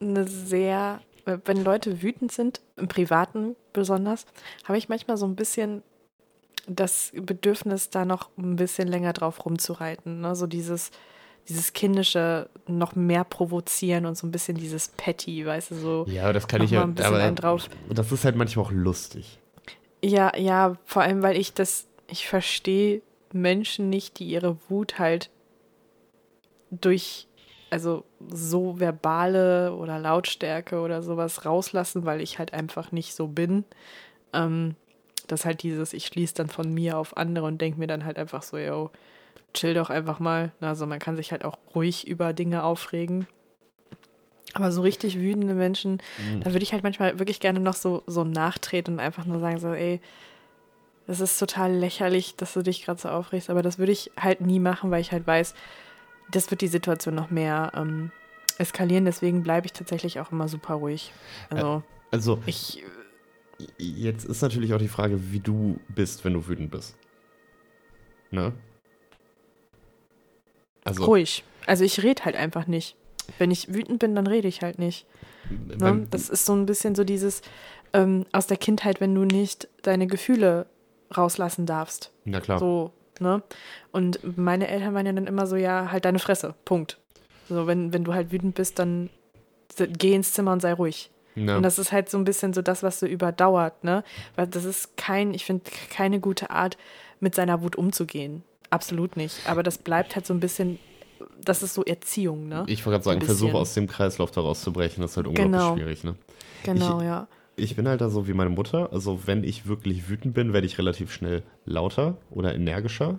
eine sehr, wenn Leute wütend sind, im Privaten besonders, habe ich manchmal so ein bisschen das Bedürfnis, da noch ein bisschen länger drauf rumzureiten. Ne? So dieses, dieses kindische noch mehr provozieren und so ein bisschen dieses Petty, weißt du, so. Ja, das kann ich ja. ein bisschen einen drauf. Das ist halt manchmal auch lustig. Ja, ja, vor allem, weil ich das, ich verstehe Menschen nicht, die ihre Wut halt durch, also so verbale oder Lautstärke oder sowas rauslassen, weil ich halt einfach nicht so bin. Ähm, das halt dieses, ich schließe dann von mir auf andere und denke mir dann halt einfach so, yo, chill doch einfach mal. Also man kann sich halt auch ruhig über Dinge aufregen. Aber so richtig wütende Menschen, da würde ich halt manchmal wirklich gerne noch so, so nachtreten und einfach nur sagen, so, ey, das ist total lächerlich, dass du dich gerade so aufregst, aber das würde ich halt nie machen, weil ich halt weiß, das wird die Situation noch mehr ähm, eskalieren. Deswegen bleibe ich tatsächlich auch immer super ruhig. Also Also, ich, Jetzt ist natürlich auch die Frage, wie du bist, wenn du wütend bist. Ne? Also, Ruhig. Also ich rede halt einfach nicht. Wenn ich wütend bin, dann rede ich halt nicht. Ne? Das ist so ein bisschen so dieses ähm, aus der Kindheit, wenn du nicht deine Gefühle rauslassen darfst. na klar. So, ne? Und meine Eltern waren ja dann immer so, ja, halt deine Fresse. Punkt. So, wenn, wenn du halt wütend bist, dann geh ins Zimmer und sei ruhig. Ja. Und das ist halt so ein bisschen so das, was so überdauert, ne? Weil das ist kein, ich finde, keine gute Art, mit seiner Wut umzugehen. Absolut nicht. Aber das bleibt halt so ein bisschen, das ist so Erziehung, ne? ich wollte gerade sagen, versuche aus dem Kreislauf da rauszubrechen, das ist halt unglaublich Genau. schwierig, ne? Genau, ich- ja. Ich bin halt da so wie meine Mutter. Also, wenn ich wirklich wütend bin, werde ich relativ schnell lauter oder energischer.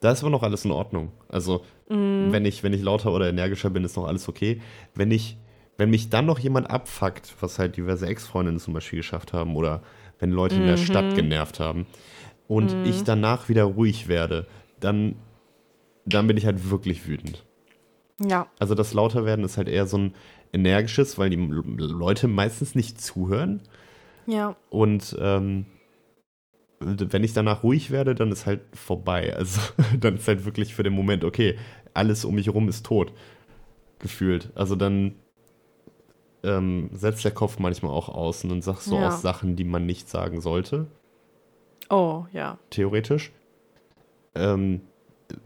Da ist aber noch alles in Ordnung. Also, Mhm. wenn, ich, wenn ich lauter oder energischer bin, ist noch alles okay. Wenn ich, wenn mich dann noch jemand abfuckt, was halt diverse Ex-Freundinnen zum Beispiel geschafft haben, oder wenn Leute in der Stadt Mhm. genervt haben und ich danach wieder ruhig werde, dann, dann bin ich halt wirklich wütend. Ja, Also das Lauterwerden ist halt eher so ein energisches, weil die Leute meistens nicht zuhören. ja, Und ähm, wenn ich danach ruhig werde, dann ist halt vorbei. <laughs> Also dann ist halt wirklich für den Moment, okay, alles um mich herum ist tot. Gefühlt. Also dann ähm, setzt der Kopf manchmal auch aus und dann sagst du Ja. aus Sachen, die man nicht sagen sollte, oh, ja. theoretisch. Ähm,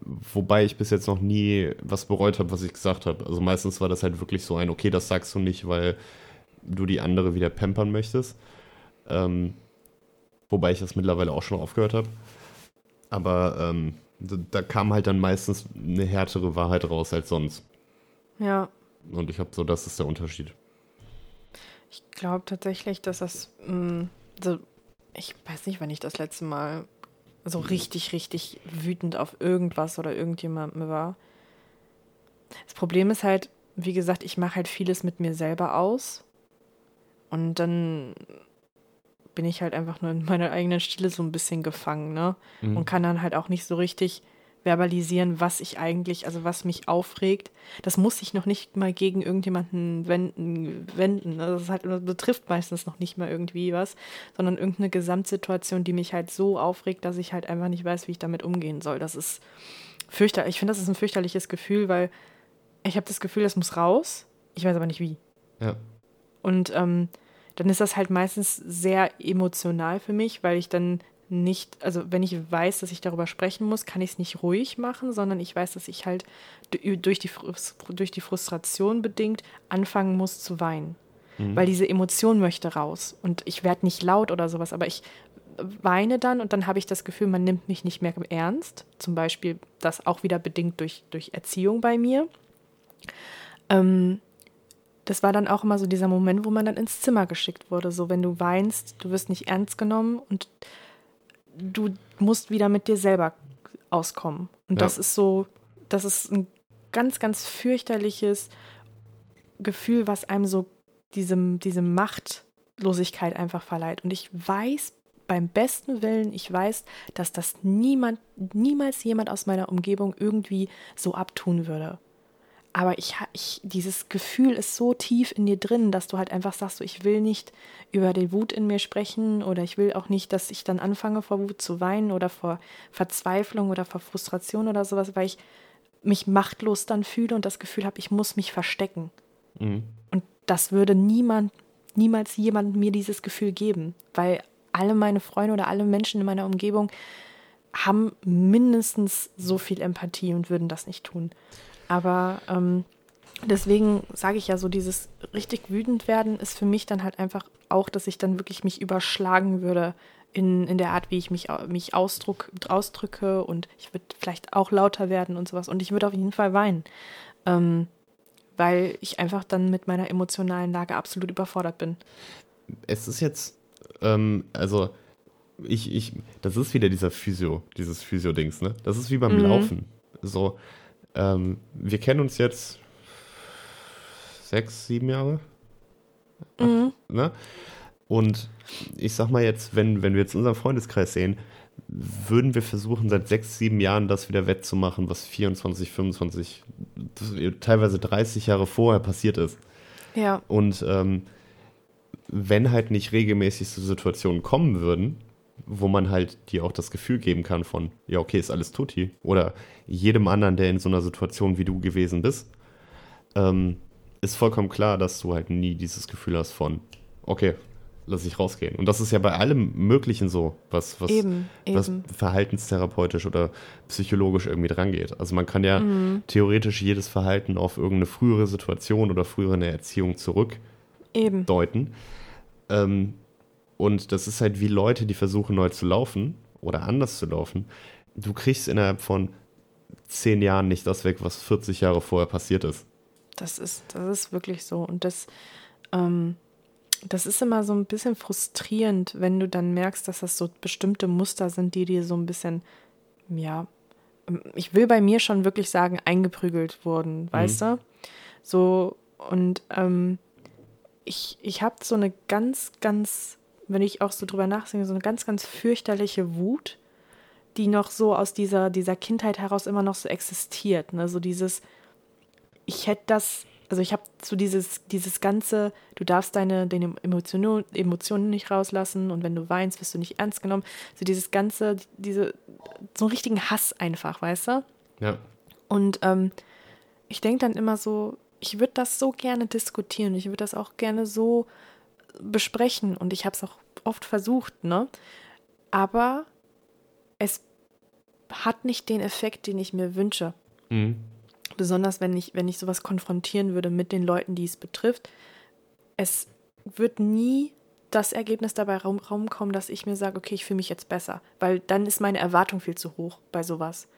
wobei ich bis jetzt noch nie was bereut habe, was ich gesagt habe. Also meistens war das halt wirklich so ein, okay, das sagst du nicht, weil du die andere wieder pampern möchtest. Ähm, wobei ich das mittlerweile auch schon aufgehört habe. Aber ähm, da, da kam halt dann meistens eine härtere Wahrheit raus als sonst. Ja, Und ich habe so, das ist der Unterschied. ich glaube tatsächlich, dass das, mh, so, ich weiß nicht, wann ich das letzte Mal so richtig, richtig wütend auf irgendwas oder irgendjemandem war. Das Problem ist halt, wie gesagt, ich mache halt vieles mit mir selber aus. Und dann bin ich halt einfach nur in meiner eigenen Stille so ein bisschen gefangen, ne? Mhm. Und kann dann halt auch nicht so richtig verbalisieren, was ich eigentlich, also was mich aufregt. Das muss ich noch nicht mal gegen irgendjemanden wenden. wenden. Also das, halt, das betrifft meistens noch nicht mal irgendwie was, sondern irgendeine Gesamtsituation, die mich halt so aufregt, dass ich halt einfach nicht weiß, wie ich damit umgehen soll. Das ist fürchterlich. Ich finde, das ist ein fürchterliches Gefühl, weil ich habe das Gefühl, das muss raus. Ich weiß aber nicht wie. Ja. Und ähm, dann ist das halt meistens sehr emotional für mich, weil ich dann nicht, also wenn ich weiß, dass ich darüber sprechen muss, kann ich es nicht ruhig machen, sondern ich weiß, dass ich halt durch die, durch die Frustration bedingt anfangen muss zu weinen. Weil diese Emotion möchte raus. Und ich werde nicht laut oder sowas, aber ich weine dann und dann habe ich das Gefühl, man nimmt mich nicht mehr ernst. Zum Beispiel das auch wieder bedingt durch, durch Erziehung bei mir. Ähm, das war dann auch immer so dieser Moment, wo man dann ins Zimmer geschickt wurde. So, wenn du weinst, du wirst nicht ernst genommen und du musst wieder mit dir selber auskommen. Und Ja. das ist so, das ist ein ganz, ganz fürchterliches Gefühl, was einem so diesem, diese Machtlosigkeit einfach verleiht. Und ich weiß beim besten Willen, ich weiß, dass das niemand, niemals jemand aus meiner Umgebung irgendwie so abtun würde. Aber ich, ich, dieses Gefühl ist so tief in dir drin, dass du halt einfach sagst, so, ich will nicht über die Wut in mir sprechen oder ich will auch nicht, dass ich dann anfange vor Wut zu weinen oder vor Verzweiflung oder vor Frustration oder sowas, weil ich mich machtlos dann fühle und das Gefühl habe, ich muss mich verstecken. Mhm. Und das würde niemand, niemals jemand mir dieses Gefühl geben, weil alle meine Freunde oder alle Menschen in meiner Umgebung haben mindestens so viel Empathie und würden das nicht tun. Aber ähm, deswegen sage ich ja so, dieses richtig wütend werden ist für mich dann halt einfach auch, dass ich dann wirklich mich überschlagen würde in, in der Art, wie ich mich, mich ausdruck, ausdrücke und ich würde vielleicht auch lauter werden und sowas. Und ich würde auf jeden Fall weinen. Ähm, weil ich einfach dann mit meiner emotionalen Lage absolut überfordert bin. Es ist jetzt, ähm, also ich, ich, das ist wieder dieser Physio, dieses Physio-Dings, ne? Das ist wie beim Mhm. Laufen. So, ähm, wir kennen uns jetzt sechs, sieben Jahre, Mhm. ne? Und ich sag mal jetzt, wenn, wenn wir jetzt unseren Freundeskreis sehen, würden wir versuchen, seit sechs, sieben Jahren das wieder wettzumachen, was 24, 25, teilweise 30 Jahre vorher passiert ist. Ja, Und ähm, wenn halt nicht regelmäßig so Situationen kommen würden, wo man halt dir auch das Gefühl geben kann von, ja, okay, ist alles tutti. Oder jedem anderen, der in so einer Situation wie du gewesen bist, ähm, ist vollkommen klar, dass du halt nie dieses Gefühl hast von, okay, lass ich rausgehen. Und das ist ja bei allem Möglichen so, was, was, Eben, was eben. verhaltenstherapeutisch oder psychologisch irgendwie drangeht. Also man kann ja Mhm. theoretisch jedes Verhalten auf irgendeine frühere Situation oder frühere Erziehung zurückdeuten. Eben. Ähm, und das ist halt wie Leute, die versuchen neu zu laufen oder anders zu laufen. Du kriegst innerhalb von zehn Jahren nicht das weg, was 40 Jahre vorher passiert ist. Das ist, das ist wirklich so. Und das, ähm, das ist immer so ein bisschen frustrierend, wenn du dann merkst, dass das so bestimmte Muster sind, die dir so ein bisschen, ja, ich will bei mir schon wirklich sagen, eingeprügelt wurden, weißt du? So, und ähm, ich, ich habe so eine ganz, ganz, wenn ich auch so drüber nachdenke, so eine ganz, ganz fürchterliche Wut, die noch so aus dieser, dieser Kindheit heraus immer noch so existiert. Ne? So dieses, ich hätte das, also ich habe so dieses, dieses ganze, du darfst deine, deine Emotionen, Emotionen nicht rauslassen und wenn du weinst, wirst du nicht ernst genommen. So dieses ganze, diese, so einen richtigen Hass einfach, weißt du? Ja. Und ähm, ich denke dann immer so, ich würde das so gerne diskutieren, ich würde das auch gerne so besprechen und ich habe es auch oft versucht, ne? Aber es hat nicht den Effekt, den ich mir wünsche. Mhm. Besonders wenn ich, wenn ich sowas konfrontieren würde mit den Leuten, die es betrifft. Es wird nie das Ergebnis dabei raum, raumkommen, dass ich mir sage, okay, ich fühle mich jetzt besser. Weil dann ist meine Erwartung viel zu hoch bei sowas.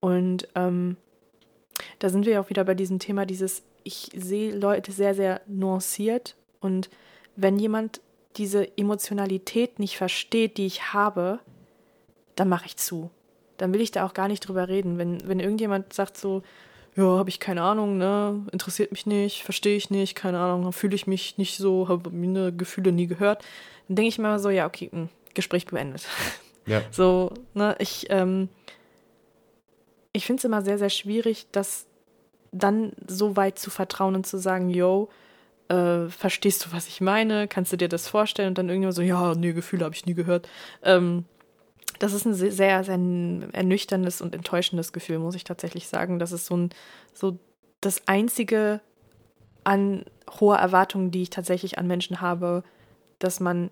Und ähm, da sind wir ja auch wieder bei diesem Thema, dieses, ich sehe Leute sehr, sehr nuanciert. Und wenn jemand diese Emotionalität nicht versteht, die ich habe, dann mache ich zu. Dann will ich da auch gar nicht drüber reden. Wenn, wenn irgendjemand sagt so, ja, habe ich keine Ahnung, ne, interessiert mich nicht, verstehe ich nicht, keine Ahnung, fühle ich mich nicht so, habe meine Gefühle nie gehört, dann denke ich mir immer so, ja, okay, mh, Gespräch beendet. <laughs> Ja. So, ne, ich, ähm, ich finde es immer sehr, sehr schwierig, das dann so weit zu vertrauen und zu sagen, yo, äh, verstehst du, was ich meine? Kannst du dir das vorstellen? Und dann irgendjemand so, ja, nee, Gefühle habe ich nie gehört. Ähm, das ist ein sehr, sehr, ernüchterndes und enttäuschendes Gefühl, muss ich tatsächlich sagen. Das ist so ein, so das einzige an hoher Erwartungen, die ich tatsächlich an Menschen habe, dass man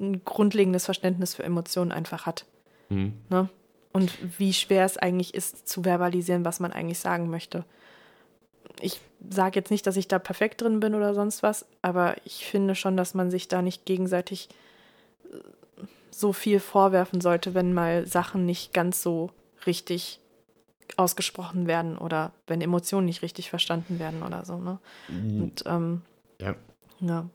ein grundlegendes Verständnis für Emotionen einfach hat. Mhm. Ne? Und wie schwer es eigentlich ist, zu verbalisieren, was man eigentlich sagen möchte. Ich sage jetzt nicht, dass ich da perfekt drin bin oder sonst was, aber ich finde schon, dass man sich da nicht gegenseitig äh, so viel vorwerfen sollte, wenn mal Sachen nicht ganz so richtig ausgesprochen werden oder wenn Emotionen nicht richtig verstanden werden oder so. Ne? Und ähm, Ja. ja.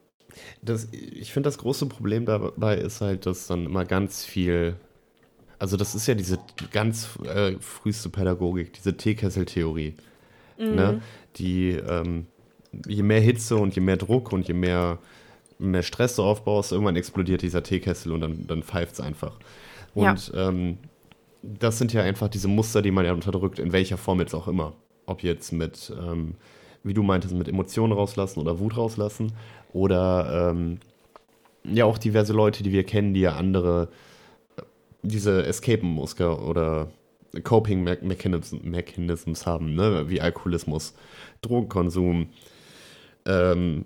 Das, ich finde, das große Problem dabei ist halt, dass dann immer ganz viel. Also, das ist ja diese ganz äh, früheste Pädagogik, diese Teekesseltheorie. Ne? Die, ähm, je mehr Hitze und je mehr Druck und je mehr, mehr Stress du aufbaust, irgendwann explodiert dieser Teekessel und dann, dann pfeift es einfach. Und ähm, das sind ja einfach diese Muster, die man ja unterdrückt, in welcher Form jetzt auch immer. Ob jetzt mit, ähm, wie du meintest, mit Emotionen rauslassen oder Wut rauslassen oder ähm, ja auch diverse Leute, die wir kennen, die ja andere, äh, diese Escape-Muster oder Coping Me- Mechanisms, Mechanisms haben, ne? wie Alkoholismus, Drogenkonsum, ähm,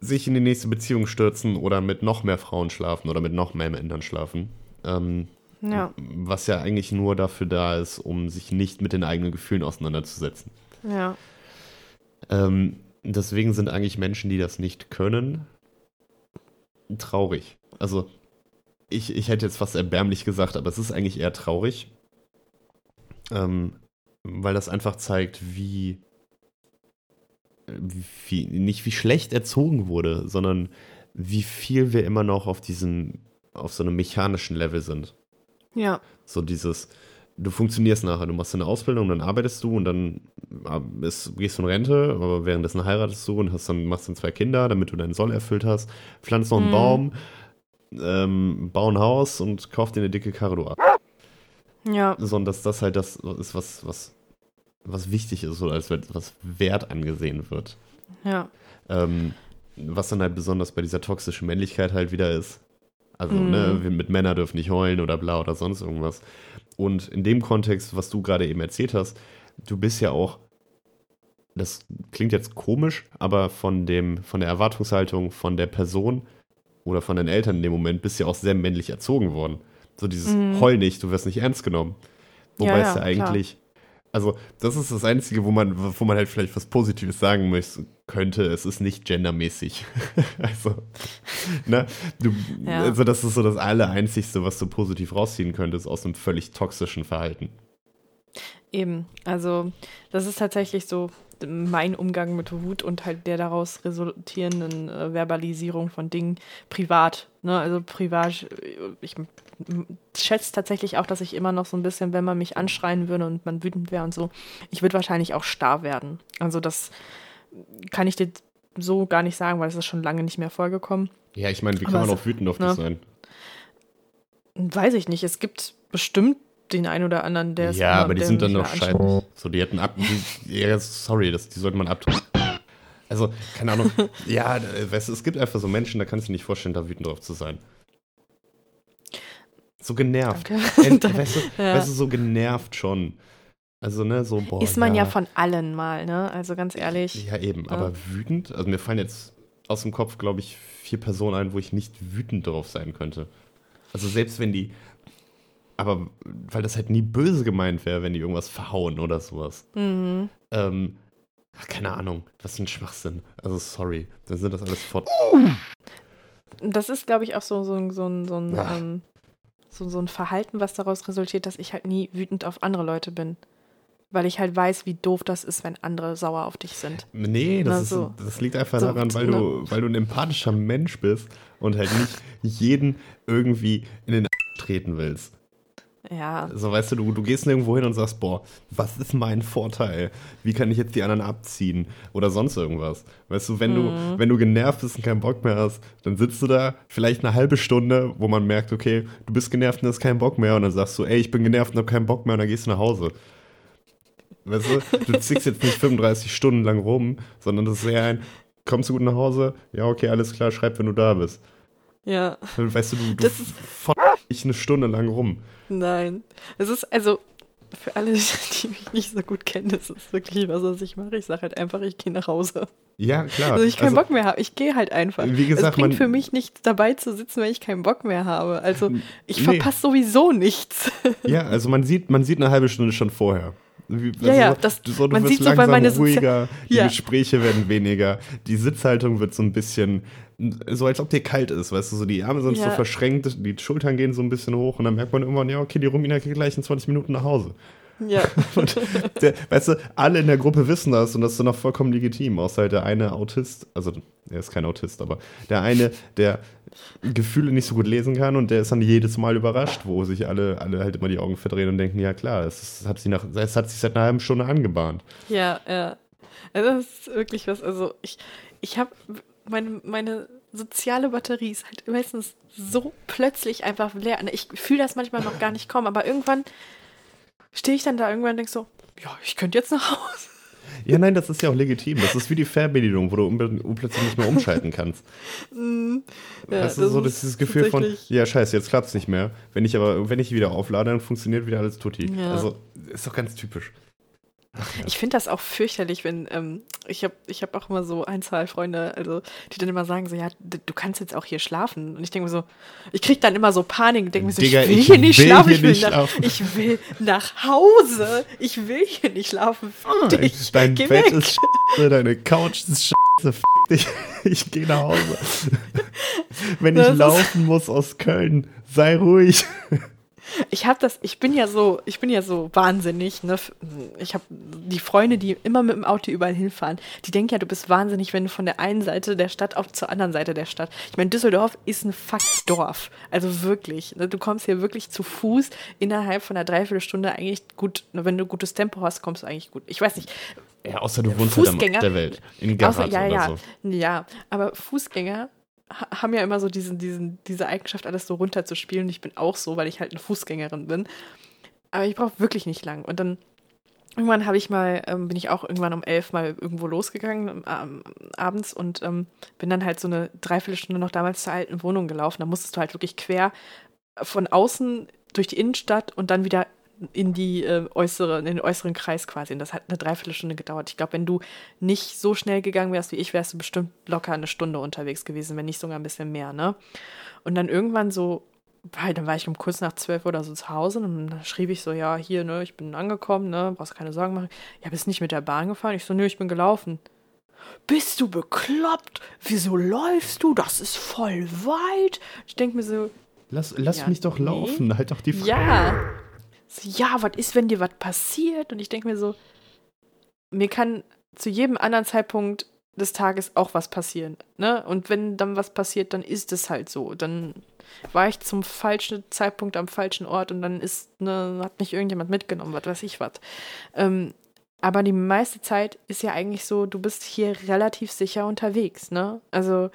sich in die nächste Beziehung stürzen oder mit noch mehr Frauen schlafen oder mit noch mehr Männern schlafen. Ähm, Ja, was ja eigentlich nur dafür da ist, um sich nicht mit den eigenen Gefühlen auseinanderzusetzen. ja, Ähm, deswegen sind eigentlich Menschen, die das nicht können, traurig. Also, ich, ich hätte jetzt fast erbärmlich gesagt, aber es ist eigentlich eher traurig, ähm, weil das einfach zeigt, wie, wie, nicht wie schlecht erzogen wurde, sondern wie viel wir immer noch auf diesem, auf so einem mechanischen Level sind. ja, So dieses, du funktionierst nachher, du machst eine Ausbildung, dann arbeitest du und dann äh, ist, gehst du in Rente, aber währenddessen heiratest du und hast dann, machst dann zwei Kinder, damit du deinen Soll erfüllt hast, pflanzt noch einen Mhm. Baum, ähm, bau ein Haus und kauf dir eine dicke Karre du ab. Ja, Sondern dass das halt das ist, was, was, was wichtig ist oder als was wert angesehen wird. ja. Ähm, was dann halt besonders bei dieser toxischen Männlichkeit halt wieder ist. Also, Mhm. ne, wir mit Männer dürfen nicht heulen oder bla oder sonst irgendwas. Und in dem Kontext, was du gerade eben erzählt hast, du bist ja auch, das klingt jetzt komisch, aber von dem, von der Erwartungshaltung von der Person oder von den Eltern in dem Moment bist du ja auch sehr männlich erzogen worden. So dieses Heul nicht, du wirst nicht ernst genommen. Wobei Mhm. Ja, es ja ja, klar. eigentlich, also das ist das Einzige, wo man, wo man halt vielleicht was Positives sagen möchte, könnte, es ist nicht gendermäßig. <laughs> also, ne, du, Ja. also das ist so das Allereinzigste, was du positiv rausziehen könntest aus einem völlig toxischen Verhalten. Eben, also das ist tatsächlich so mein Umgang mit Wut und halt der daraus resultierenden äh, Verbalisierung von Dingen privat. Ne? Also privat, äh, ich schätze tatsächlich auch, dass ich immer noch so ein bisschen, wenn man mich anschreien würde und man wütend wäre und so, ich würde wahrscheinlich auch starr werden. Also das kann ich dir so gar nicht sagen, weil es ist schon lange nicht mehr vorgekommen. Ja, ich meine, wie kann Aber man auch wütend auf dich ne? sein? Weiß ich nicht, es gibt bestimmt den einen oder anderen, der es Ja, immer- aber die sind dann noch scheiße. So, die hätten ab. Die, ja, sorry, das, die sollte man abtun. Also, keine Ahnung. <laughs> ja, äh, weißt es gibt einfach so Menschen, da kannst du dir nicht vorstellen, da wütend drauf zu sein. So genervt. Danke. <laughs> End, weißt, du, Ja. weißt du, so genervt schon. Also, ne, so, boah. Ist man ja von allen mal, ne? Also ganz ehrlich. Ja, eben, aber wütend, also mir fallen jetzt aus dem Kopf, glaube ich, vier Personen ein, wo ich nicht wütend drauf sein könnte. Also selbst wenn die, aber weil das halt nie böse gemeint wäre, wenn die irgendwas verhauen oder sowas. Mhm. Ähm, ach, keine Ahnung, was für ein Schwachsinn. Also sorry, dann sind das alles fort. Das ist, glaube ich, auch so, so, ein- so, ein- so, ein, ähm, so, so ein Verhalten, was daraus resultiert, dass ich halt nie wütend auf andere Leute bin. Weil ich halt weiß, wie doof das ist, wenn andere sauer auf dich sind. Nee, das, ist, so. das liegt einfach So, daran, weil ne? du, weil du ein empathischer Mensch bist und halt nicht jeden irgendwie in den treten willst. Ja, So, weißt du, du, du gehst nirgendwo hin und sagst, boah, was ist mein Vorteil? Wie kann ich jetzt die anderen abziehen? Oder sonst irgendwas. Weißt du, wenn Mhm. du, wenn du genervt bist und keinen Bock mehr hast, dann sitzt du da vielleicht eine halbe Stunde, wo man merkt, okay, du bist genervt und hast keinen Bock mehr. Und dann sagst du, ey, ich bin genervt und hab keinen Bock mehr und dann gehst du nach Hause. Weißt du, du <laughs> zickst jetzt nicht 35 Stunden lang rum, sondern das ist eher ein, kommst du gut nach Hause? Ja, okay, alles klar, schreib, wenn du da bist. ja, Weißt du, du, du Das ist- ich eine Stunde lang rum. nein. Es ist also für alle, <laughs> die mich nicht so gut kennen, das ist wirklich was, was ich mache. Ich sage halt einfach, ich gehe nach Hause. Ja, klar. Also ich keinen Also- Bock mehr habe. Ich gehe halt einfach. Wie gesagt, es bringt man- für mich nichts dabei zu sitzen, wenn ich keinen Bock mehr habe. Also ich Nee. verpasse sowieso nichts. Ja, also man sieht, man sieht eine halbe Stunde schon vorher. Wie, Ja, also ja, so, das- so, man sieht so, langsam meine ruhiger, die Ja. Gespräche werden weniger, die Sitzhaltung wird so ein bisschen, so als ob dir kalt ist, weißt du, so die Arme sind so Ja. verschränkt, die Schultern gehen so ein bisschen hoch und dann merkt man irgendwann, ja, okay, die Romina geht gleich in 20 Minuten nach Hause. Ja. <laughs> Der, weißt du, alle in der Gruppe wissen das und das ist dann auch vollkommen legitim, außer halt der eine Autist, also er ist kein Autist, aber der eine, der Gefühle nicht so gut lesen kann und der ist dann jedes Mal überrascht, wo sich alle, alle halt immer die Augen verdrehen und denken, ja klar, es, ist, hat, sie nach, es hat sich seit einer halben Stunde angebahnt. Ja, ja. Also das ist wirklich was, also ich, ich habe meine, meine soziale Batterie ist halt meistens so plötzlich einfach leer. Ich fühle das manchmal noch gar nicht kommen, aber irgendwann stehe ich dann da irgendwann und denke so, ja, ich könnte jetzt nach Hause. Ja, nein, das ist ja auch legitim. Das ist wie die Fernbedienung, wo du plötzlich nicht mehr umschalten kannst. Ja, das ist so das ist dieses Gefühl von, ja, scheiße, jetzt klappt es nicht mehr. Wenn ich aber, wenn ich wieder auflade, dann funktioniert wieder alles tutti. Ja. Also, ist doch ganz typisch. Ich finde das auch fürchterlich, wenn ähm, ich habe ich hab auch immer so ein, zwei Freunde, also die dann immer sagen so, ja, du kannst jetzt auch hier schlafen. Und ich denke mir so, ich kriege dann immer so Panik und denke mir so, Digga, ich will ich hier nicht will schlafen, hier ich will, nicht nach, schlafen. ich will nach Hause, ich will hier nicht schlafen. Fick dich, Dein geh Bett weg. ist scheiße, deine Couch ist scheiße, fick dich. <laughs> Ich gehe nach Hause. <laughs> Wenn ich laufen muss aus Köln, sei ruhig. <laughs> Ich habe das, ich bin ja so, ich bin ja so wahnsinnig, ne? Ich habe die Freunde, die immer mit dem Auto überall hinfahren, die denken ja, du bist wahnsinnig, wenn du von der einen Seite der Stadt auf zur anderen Seite der Stadt. Ich meine, Düsseldorf ist ein fucking Dorf. Also wirklich. Ne? Du kommst hier wirklich zu Fuß innerhalb von einer Dreiviertelstunde eigentlich gut, ne, wenn du gutes Tempo hast, kommst du eigentlich gut. Ich weiß nicht, Ja, außer du wohnst halt am Fußgänger. Der Welt. In Garat Außer, ja, oder ja, so. ja, aber Fußgänger haben ja immer so diesen, diesen, diese Eigenschaft, alles so runterzuspielen. Ich bin auch so, weil ich halt eine Fußgängerin bin. Aber ich brauche wirklich nicht lang. Und dann irgendwann habe ich mal, ähm, bin ich auch irgendwann um elf mal irgendwo losgegangen ähm, abends und ähm, bin dann halt so eine Dreiviertelstunde noch damals zur alten Wohnung gelaufen. Da musstest du halt wirklich quer von außen durch die Innenstadt und dann wieder in die äh, äußere, in den äußeren Kreis quasi. Und das hat eine Dreiviertelstunde gedauert. Ich glaube, wenn du nicht so schnell gegangen wärst wie ich, wärst du bestimmt locker eine Stunde unterwegs gewesen, wenn nicht sogar ein bisschen mehr, ne? Und dann irgendwann so, weil dann war ich um kurz nach zwölf oder so zu Hause und dann schrieb ich so, ja, hier, ne, ich bin angekommen, ne, brauchst keine Sorgen machen. Ja, bist nicht mit der Bahn gefahren? Ich so, nö, ich bin gelaufen. Bist du bekloppt? Wieso läufst du? Das ist voll weit. Ich denke mir so, Lass, lass Ja, mich doch nee. laufen, halt doch die Fresse. ja. So, ja, was ist, wenn dir was passiert? Und ich denke mir so, mir kann zu jedem anderen Zeitpunkt des Tages auch was passieren. Ne? Und wenn dann was passiert, dann ist es halt so. Dann war ich zum falschen Zeitpunkt am falschen Ort und dann ist, ne, hat mich irgendjemand mitgenommen, was weiß ich was. Ähm, aber die meiste Zeit ist ja eigentlich so, du bist hier relativ sicher unterwegs, ne? Also,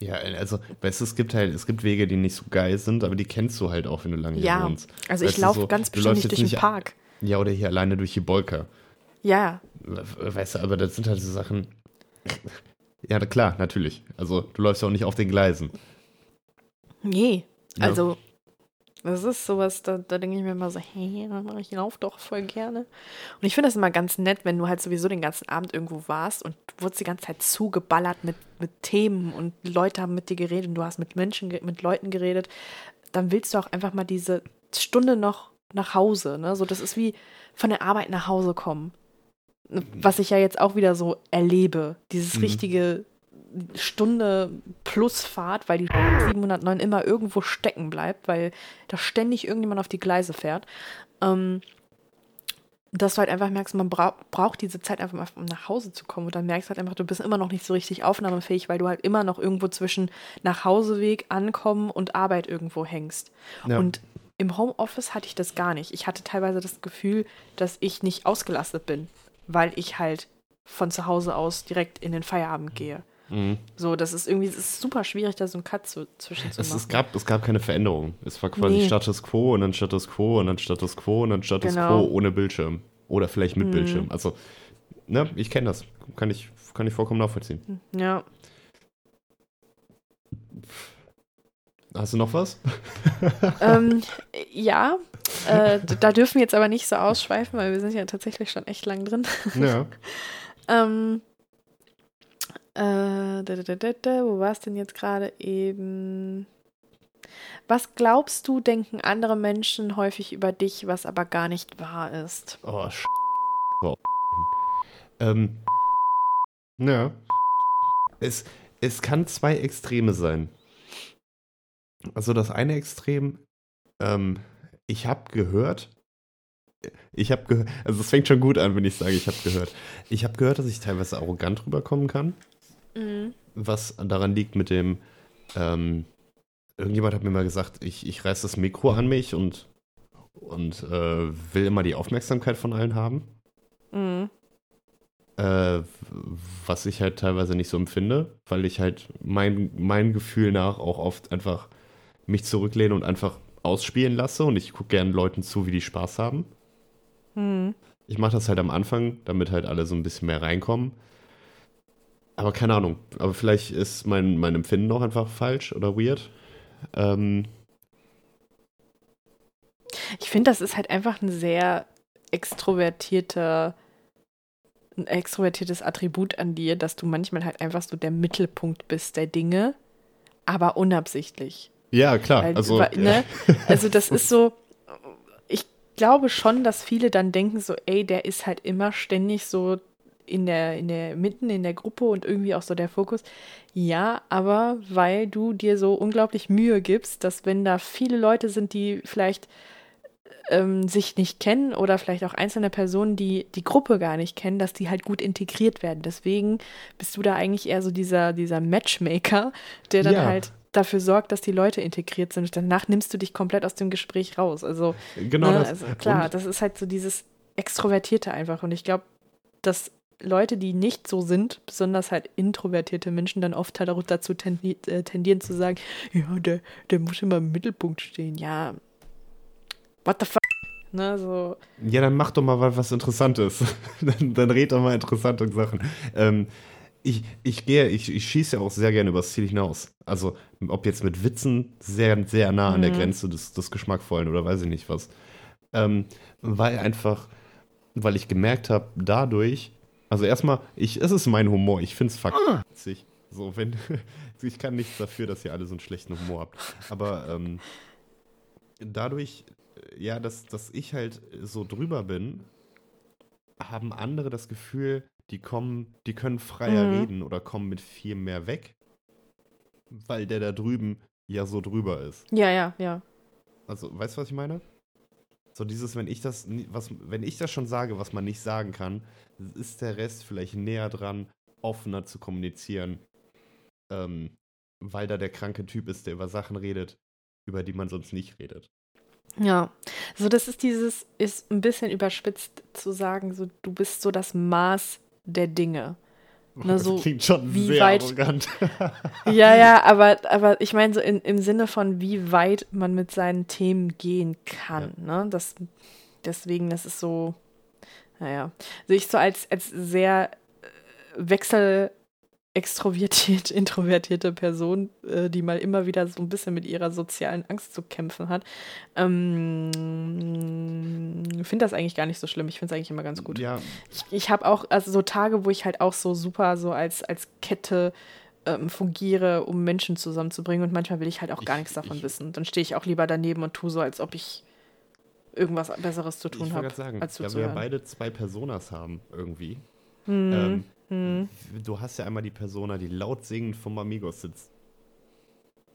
Ja, also, weißt du, es gibt halt, es gibt Wege, die nicht so geil sind, aber die kennst du halt auch, wenn du lange hier ja. wohnst. Also ich Weißt du, laufe so, ganz bestimmt nicht durch den Park. Ja, oder hier alleine durch die Bolker. Ja, Weißt du, aber das sind halt so Sachen. Ja, klar, natürlich. Also, du läufst ja auch nicht auf den Gleisen. Nee, Ja. also das ist sowas, da, da denke ich mir immer so, hey, ich laufe doch voll gerne. Und ich finde das immer ganz nett, wenn du halt sowieso den ganzen Abend irgendwo warst und du wurdest die ganze Zeit zugeballert mit, mit Themen und Leute haben mit dir geredet und du hast mit Menschen, mit Leuten geredet, dann willst du auch einfach mal diese Stunde noch nach Hause. Ne? So, das ist wie von der Arbeit nach Hause kommen. Was ich ja jetzt auch wieder so erlebe. Dieses Mhm. richtige Stunde plus Fahrt, weil die 709 immer irgendwo stecken bleibt, weil da ständig irgendjemand auf die Gleise fährt. Ähm, dass du halt einfach merkst, man bra braucht diese Zeit einfach mal, um nach Hause zu kommen. Und dann merkst du halt einfach, du bist immer noch nicht so richtig aufnahmefähig, weil du halt immer noch irgendwo zwischen Nachhauseweg, Ankommen und Arbeit irgendwo hängst. Ja. Und im Homeoffice hatte ich das gar nicht. Ich hatte teilweise das Gefühl, dass ich nicht ausgelastet bin, weil ich halt von zu Hause aus direkt in den Feierabend gehe. Mhm. So, das ist irgendwie, es ist super schwierig, da so einen Cut zu, zwischen zu Es, machen. es, gab, es gab keine Veränderung. Es war quasi Nee. Status Quo und dann Status Quo und dann Status Quo und dann Status Genau. Quo ohne Bildschirm. Oder vielleicht mit Mhm. Bildschirm. Also, ne, ich kenne das. Kann ich, kann ich vollkommen nachvollziehen. ja. Hast du noch was? <laughs> ähm, ja, äh, da dürfen wir jetzt aber nicht so ausschweifen, weil wir sind ja tatsächlich schon echt lang drin. Ja. <laughs> Ähm, äh, da, da, da, wo war es denn jetzt gerade eben? Was glaubst du, denken andere Menschen häufig über dich, was aber gar nicht wahr ist? Oh, Sch oh. Ähm. Ja. Es, es kann zwei Extreme sein. Also das eine Extrem, ähm, ich habe gehört, ich habe gehört, also es fängt schon gut an, wenn ich sage, ich habe gehört. Ich habe gehört, dass ich teilweise arrogant rüberkommen kann, Mhm. was daran liegt mit dem, ähm, irgendjemand hat mir mal gesagt, ich, ich reiß das Mikro an mich und, und äh, will immer die Aufmerksamkeit von allen haben. Mhm. Äh, was ich halt teilweise nicht so empfinde, weil ich halt mein, mein Gefühl nach auch oft einfach mich zurücklehne und einfach ausspielen lasse und ich gucke gerne Leuten zu, wie die Spaß haben. Mhm. Ich mache das halt am Anfang, damit halt alle so ein bisschen mehr reinkommen. Aber keine Ahnung. Aber vielleicht ist mein, mein Empfinden auch einfach falsch oder weird. Ähm, Ich finde, das ist halt einfach ein sehr extrovertierter, ein extrovertiertes Attribut an dir, dass du manchmal halt einfach so der Mittelpunkt bist der Dinge, aber unabsichtlich. ja, klar. Weil, also, weil, ne? <laughs> also das ist so, ich glaube schon, dass viele dann denken so, ey, der ist halt immer ständig so in der, in der mitten in der Gruppe und irgendwie auch so der Fokus. Ja, aber weil du dir so unglaublich Mühe gibst, dass wenn da viele Leute sind, die vielleicht ähm, sich nicht kennen oder vielleicht auch einzelne Personen, die die Gruppe gar nicht kennen, dass die halt gut integriert werden. Deswegen bist du da eigentlich eher so dieser, dieser Matchmaker, der dann Ja. halt dafür sorgt, dass die Leute integriert sind. Danach nimmst du dich komplett aus dem Gespräch raus. Also, genau ne, das. also klar, Und- das ist halt so dieses Extrovertierte einfach. Und ich glaube, dass Leute, die nicht so sind, besonders halt introvertierte Menschen, dann oft halt auch dazu äh, tendieren zu sagen, ja, der, der muss immer im Mittelpunkt stehen. Ja, what the fuck? Ne, so. Ja, dann mach doch mal was- was Interessantes. <laughs> dann, dann red doch mal interessante Sachen. Ähm, ich, ich gehe, ich, ich schieße ja auch sehr gerne übers Ziel hinaus. Also, ob jetzt mit Witzen sehr, sehr nah an der Grenze des, des Geschmackvollen oder weiß ich nicht was. Ähm, weil einfach, weil ich gemerkt habe, dadurch, also erstmal, ich, es ist mein Humor, ich finde es witzig. So, wenn, <laughs> ich kann nichts dafür, dass ihr alle so einen schlechten Humor habt. Aber ähm, dadurch, äh, ja, dass, dass ich halt so drüber bin, haben andere das Gefühl, die kommen, die können freier Mhm. reden oder kommen mit viel mehr weg, weil der da drüben ja so drüber ist. Ja, ja, ja. Also, weißt du, was ich meine? So dieses, wenn ich das, was, wenn ich das schon sage, was man nicht sagen kann, ist der Rest vielleicht näher dran, offener zu kommunizieren, ähm, weil da der kranke Typ ist, der über Sachen redet, über die man sonst nicht redet. Ja, so das ist dieses, ist ein bisschen überspitzt zu sagen, so du bist so das Maß der Dinge. Na, das so, klingt schon wie sehr weit- arrogant. <laughs> Ja, ja, aber, aber ich meine so in, im Sinne von, wie weit man mit seinen Themen gehen kann. Ne? Das, deswegen, das ist so, naja. Also ich so als, als sehr äh, wechsel extrovertiert, <laughs> introvertierte Person, äh, die mal immer wieder so ein bisschen mit ihrer sozialen Angst zu kämpfen hat, ähm, finde das eigentlich gar nicht so schlimm. Ich finde es eigentlich immer ganz gut. Ja, Ich, ich habe auch also so Tage, wo ich halt auch so super so als, als Kette ähm, fungiere, um Menschen zusammenzubringen und manchmal will ich halt auch gar Ich- nichts davon ich- wissen. Dann stehe ich auch lieber daneben und tue so, als ob ich irgendwas Besseres zu ich tun wollte habe, gerade sagen, als wir ja zuzuhören. beide zwei Personas haben, irgendwie. Hm, Ähm, hm. Du hast ja einmal die Persona, die laut singend vom Amigos sitzt.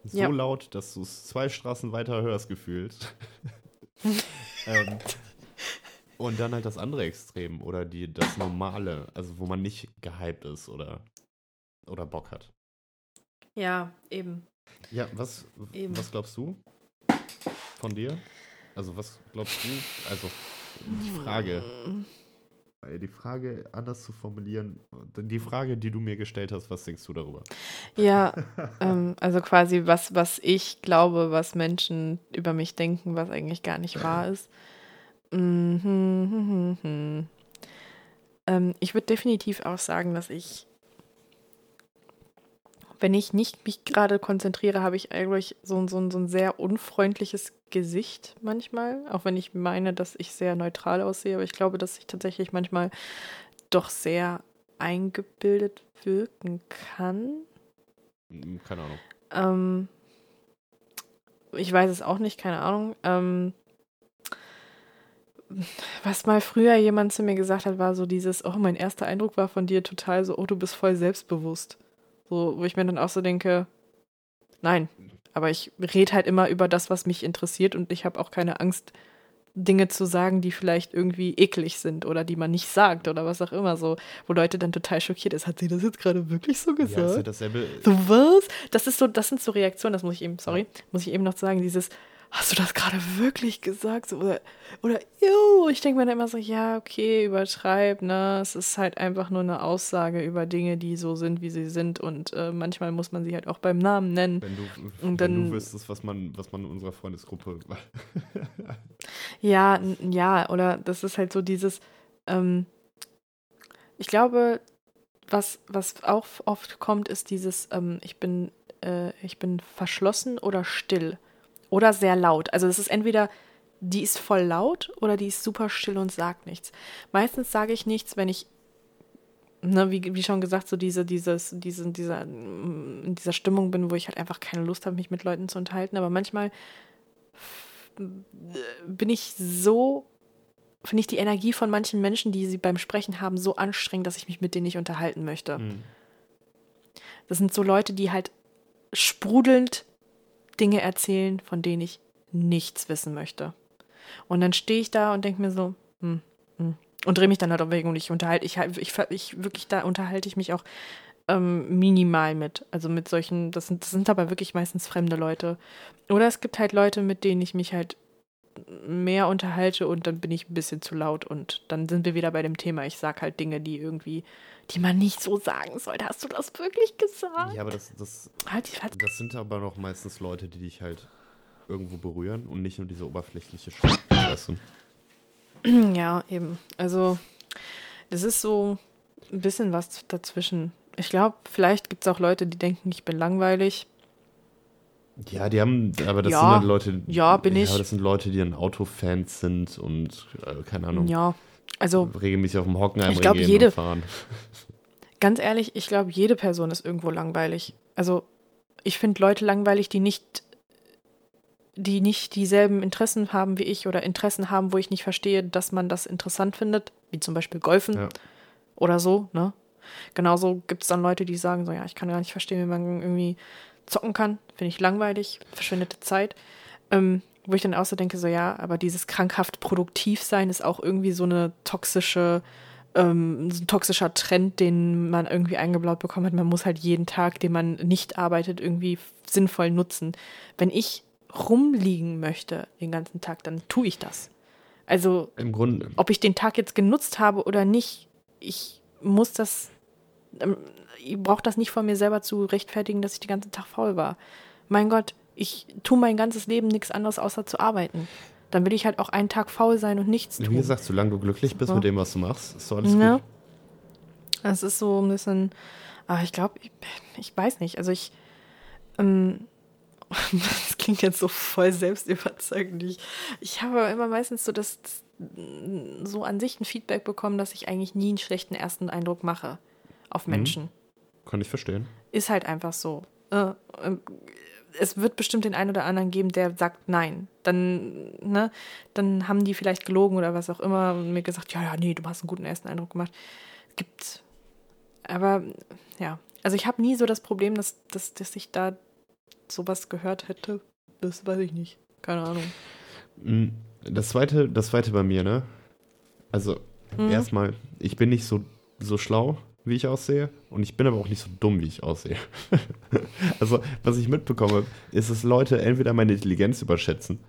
So Ja. laut, dass du es zwei Straßen weiter hörst, gefühlt. <laughs> ähm, und dann halt das andere Extrem oder die, das Normale, also wo man nicht gehypt ist oder, oder Bock hat. Ja, eben. Ja, was, Eben. was glaubst du von dir? Also was glaubst du? Also die Frage, äh, die Frage anders zu formulieren, die Frage, die du mir gestellt hast, was denkst du darüber? Ja, <laughs> ähm, also quasi was, was ich glaube, was Menschen über mich denken, was eigentlich gar nicht wahr ist. Mhm. Ähm, ich würde definitiv auch sagen, dass ich, wenn ich nicht mich gerade konzentriere, habe ich eigentlich so, ein- so, so ein sehr unfreundliches Gesicht manchmal, auch wenn ich meine, dass ich sehr neutral aussehe, aber ich glaube, dass ich tatsächlich manchmal doch sehr eingebildet wirken kann. Hm, Keine Ahnung. Ähm, ich weiß es auch nicht, keine Ahnung. Ähm, was mal früher jemand zu mir gesagt hat, war so dieses, oh, mein erster Eindruck war von dir total so, oh, du bist voll selbstbewusst. So, wo ich mir dann auch so denke, nein, aber ich rede halt immer über das, was mich interessiert und ich habe auch keine Angst, Dinge zu sagen, die vielleicht irgendwie eklig sind oder die man nicht sagt oder was auch immer so, wo Leute dann total schockiert ist. Hat sie das jetzt gerade wirklich so gesagt? Ja, ist ja dasselbe. So was? Das ist so, das sind so Reaktionen, das muss ich eben, sorry, muss ich eben noch sagen, dieses, hast du das gerade wirklich gesagt? So, oder, oder, ew, ich denke mir dann immer so, ja, okay, übertreib, ne? Es ist halt einfach nur eine Aussage über Dinge, die so sind, wie sie sind und äh, manchmal muss man sie halt auch beim Namen nennen. Wenn du, Und wenn dann- du wüsstest, was man, was man in unserer Freundesgruppe. Ja, <laughs> ja, oder das ist halt so dieses, ähm, ich glaube, was, was auch oft kommt, ist dieses, ähm, ich bin, äh, ich bin verschlossen oder still oder sehr laut. Also es ist entweder, die ist voll laut oder die ist super still und sagt nichts. Meistens sage ich nichts, wenn ich, ne, wie, wie schon gesagt, so diese, dieses, diese, dieser, mm, in dieser Stimmung bin, wo ich halt einfach keine Lust habe, mich mit Leuten zu unterhalten. Aber manchmal bin ich so, finde ich die Energie von manchen Menschen, die sie beim Sprechen haben, so anstrengend, dass ich mich mit denen nicht unterhalten möchte. Hm. Das sind so Leute, die halt sprudelnd Dinge erzählen, von denen ich nichts wissen möchte. Und dann stehe ich da und denke mir so, hm, hm, und drehe mich dann halt weg und ich unterhalte, ich, ich, ich wirklich, da unterhalte ich mich auch ähm, minimal mit. Also mit solchen, das sind, das sind aber wirklich meistens fremde Leute. Oder es gibt halt Leute, mit denen ich mich halt mehr unterhalte und dann bin ich ein bisschen zu laut und dann sind wir wieder bei dem Thema. Ich sage halt Dinge, die irgendwie, die man nicht so sagen sollte. Hast du das wirklich gesagt? Ja, aber das, das, Halt, halt, das sind aber noch meistens Leute, die dich halt irgendwo berühren und nicht nur diese oberflächliche Scheiße. <clears throat> Ja, eben. Also, das ist so ein bisschen was dazwischen. Ich glaube, vielleicht gibt es auch Leute, die denken, ich bin langweilig. Ja, die haben, aber das Ja. sind dann Leute, Ja, bin ich. aber das sind Leute, die dann Autofans sind und, äh, keine Ahnung, Ja, also regelmäßig auf dem Hockenheim Ich glaub, jede- fahren. <laughs> ganz ehrlich, ich glaube, jede Person ist irgendwo langweilig. Also, ich finde Leute langweilig, die nicht, die nicht dieselben Interessen haben wie ich oder Interessen haben, wo ich nicht verstehe, dass man das interessant findet, wie zum Beispiel Golfen Ja. oder so, ne? Genauso gibt es dann Leute, die sagen so, ja, ich kann gar nicht verstehen, wie man irgendwie zocken kann. Finde ich langweilig, verschwendete Zeit. Ähm, wo ich dann auch so denke, so ja, aber dieses krankhaft produktiv sein ist auch irgendwie so eine toxische, ähm, so ein toxischer Trend, den man irgendwie eingeblaut bekommen hat. Man muss halt jeden Tag, den man nicht arbeitet, irgendwie sinnvoll nutzen. Wenn ich rumliegen möchte den ganzen Tag, dann tue ich das. Also Im Grunde, ob ich den Tag jetzt genutzt habe oder nicht, ich muss das, ähm, ich brauche das nicht von mir selber zu rechtfertigen, dass ich den ganzen Tag faul war. Mein Gott, ich tue mein ganzes Leben nichts anderes außer zu arbeiten. Dann will ich halt auch einen Tag faul sein und nichts tun. wie gesagt, solange du glücklich bist So. mit dem, was du machst, ist so alles Ja. gut. Es ist so ein bisschen, aber ich glaube, ich, ich weiß nicht. Also ich, ähm, <laughs> das klingt jetzt so voll selbstüberzeugend. Ich, ich habe immer meistens so das, so an sich ein Feedback bekommen, dass ich eigentlich nie einen schlechten ersten Eindruck mache auf Menschen. Kann ich verstehen. Ist halt einfach so. Äh, ähm, es wird bestimmt den einen oder anderen geben, der sagt nein. Dann, ne, dann haben die vielleicht gelogen oder was auch immer und mir gesagt, ja, ja, nee, du hast einen guten ersten Eindruck gemacht. Gibt's. Aber ja, also ich habe nie so das Problem, dass, dass, dass ich da sowas gehört hätte. Das weiß ich nicht. Keine Ahnung. Mm, Das zweite, das zweite bei mir, ne? Also, Mhm. erstmal, ich bin nicht so, so schlau, wie ich aussehe. Und ich bin aber auch nicht so dumm, wie ich aussehe. <laughs> also, was ich mitbekomme, ist, dass Leute entweder meine Intelligenz überschätzen,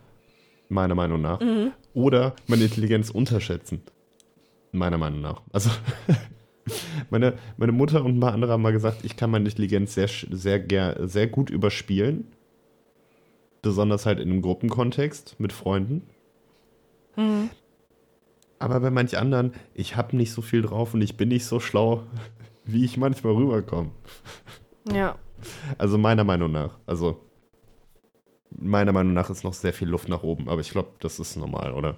meiner Meinung nach, Mhm. oder meine Intelligenz unterschätzen, meiner Meinung nach. Also, <laughs> meine, meine Mutter und ein paar andere haben mal gesagt, ich kann meine Intelligenz sehr, sehr, sehr gut überspielen. Besonders halt in einem Gruppenkontext mit Freunden. Mhm. Aber bei manch anderen, ich habe nicht so viel drauf und ich bin nicht so schlau, <laughs> wie ich manchmal rüberkomme. Ja. Also meiner Meinung nach. Also meiner Meinung nach ist noch sehr viel Luft nach oben, aber ich glaube, das ist normal, oder?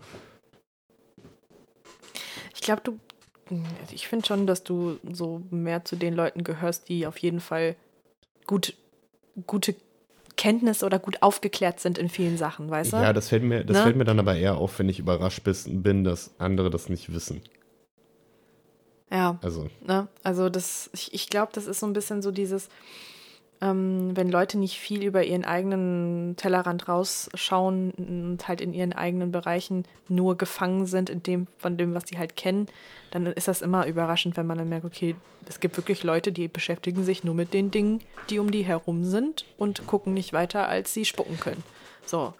Ich glaube, du. Ich finde schon, dass du so mehr zu den Leuten gehörst, die auf jeden Fall gut, gute Kenntnis oder gut aufgeklärt sind in vielen Sachen, weißt du? Ja, das fällt mir, das Ne? fällt mir dann aber eher auf, wenn ich überrascht bin, dass andere das nicht wissen. ja. Also, Ne? Also das, ich, ich glaube, das ist so ein bisschen so dieses, ähm, wenn Leute nicht viel über ihren eigenen Tellerrand rausschauen und halt in ihren eigenen Bereichen nur gefangen sind in dem, von dem, was sie halt kennen, dann ist das immer überraschend, wenn man dann merkt, okay, es gibt wirklich Leute, die beschäftigen sich nur mit den Dingen, die um die herum sind und gucken nicht weiter, als sie spucken können. So.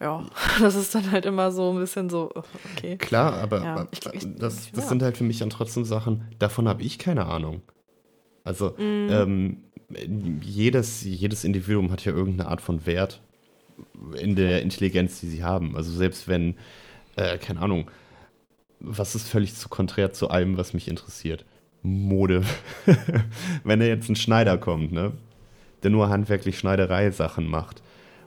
Ja, <laughs> das ist dann halt immer so ein bisschen so, okay. klar, aber Ja, aber ich- ich- das, das ja. sind halt für mich dann trotzdem Sachen, davon habe ich keine Ahnung. Also, Mhm. ähm, jedes, jedes Individuum hat ja irgendeine Art von Wert in der Intelligenz, die sie haben. Also selbst wenn, äh, keine Ahnung, was ist völlig zu konträr zu allem, was mich interessiert? Mode. <laughs> wenn da jetzt ein Schneider kommt, ne? Der nur handwerklich Schneiderei-Sachen macht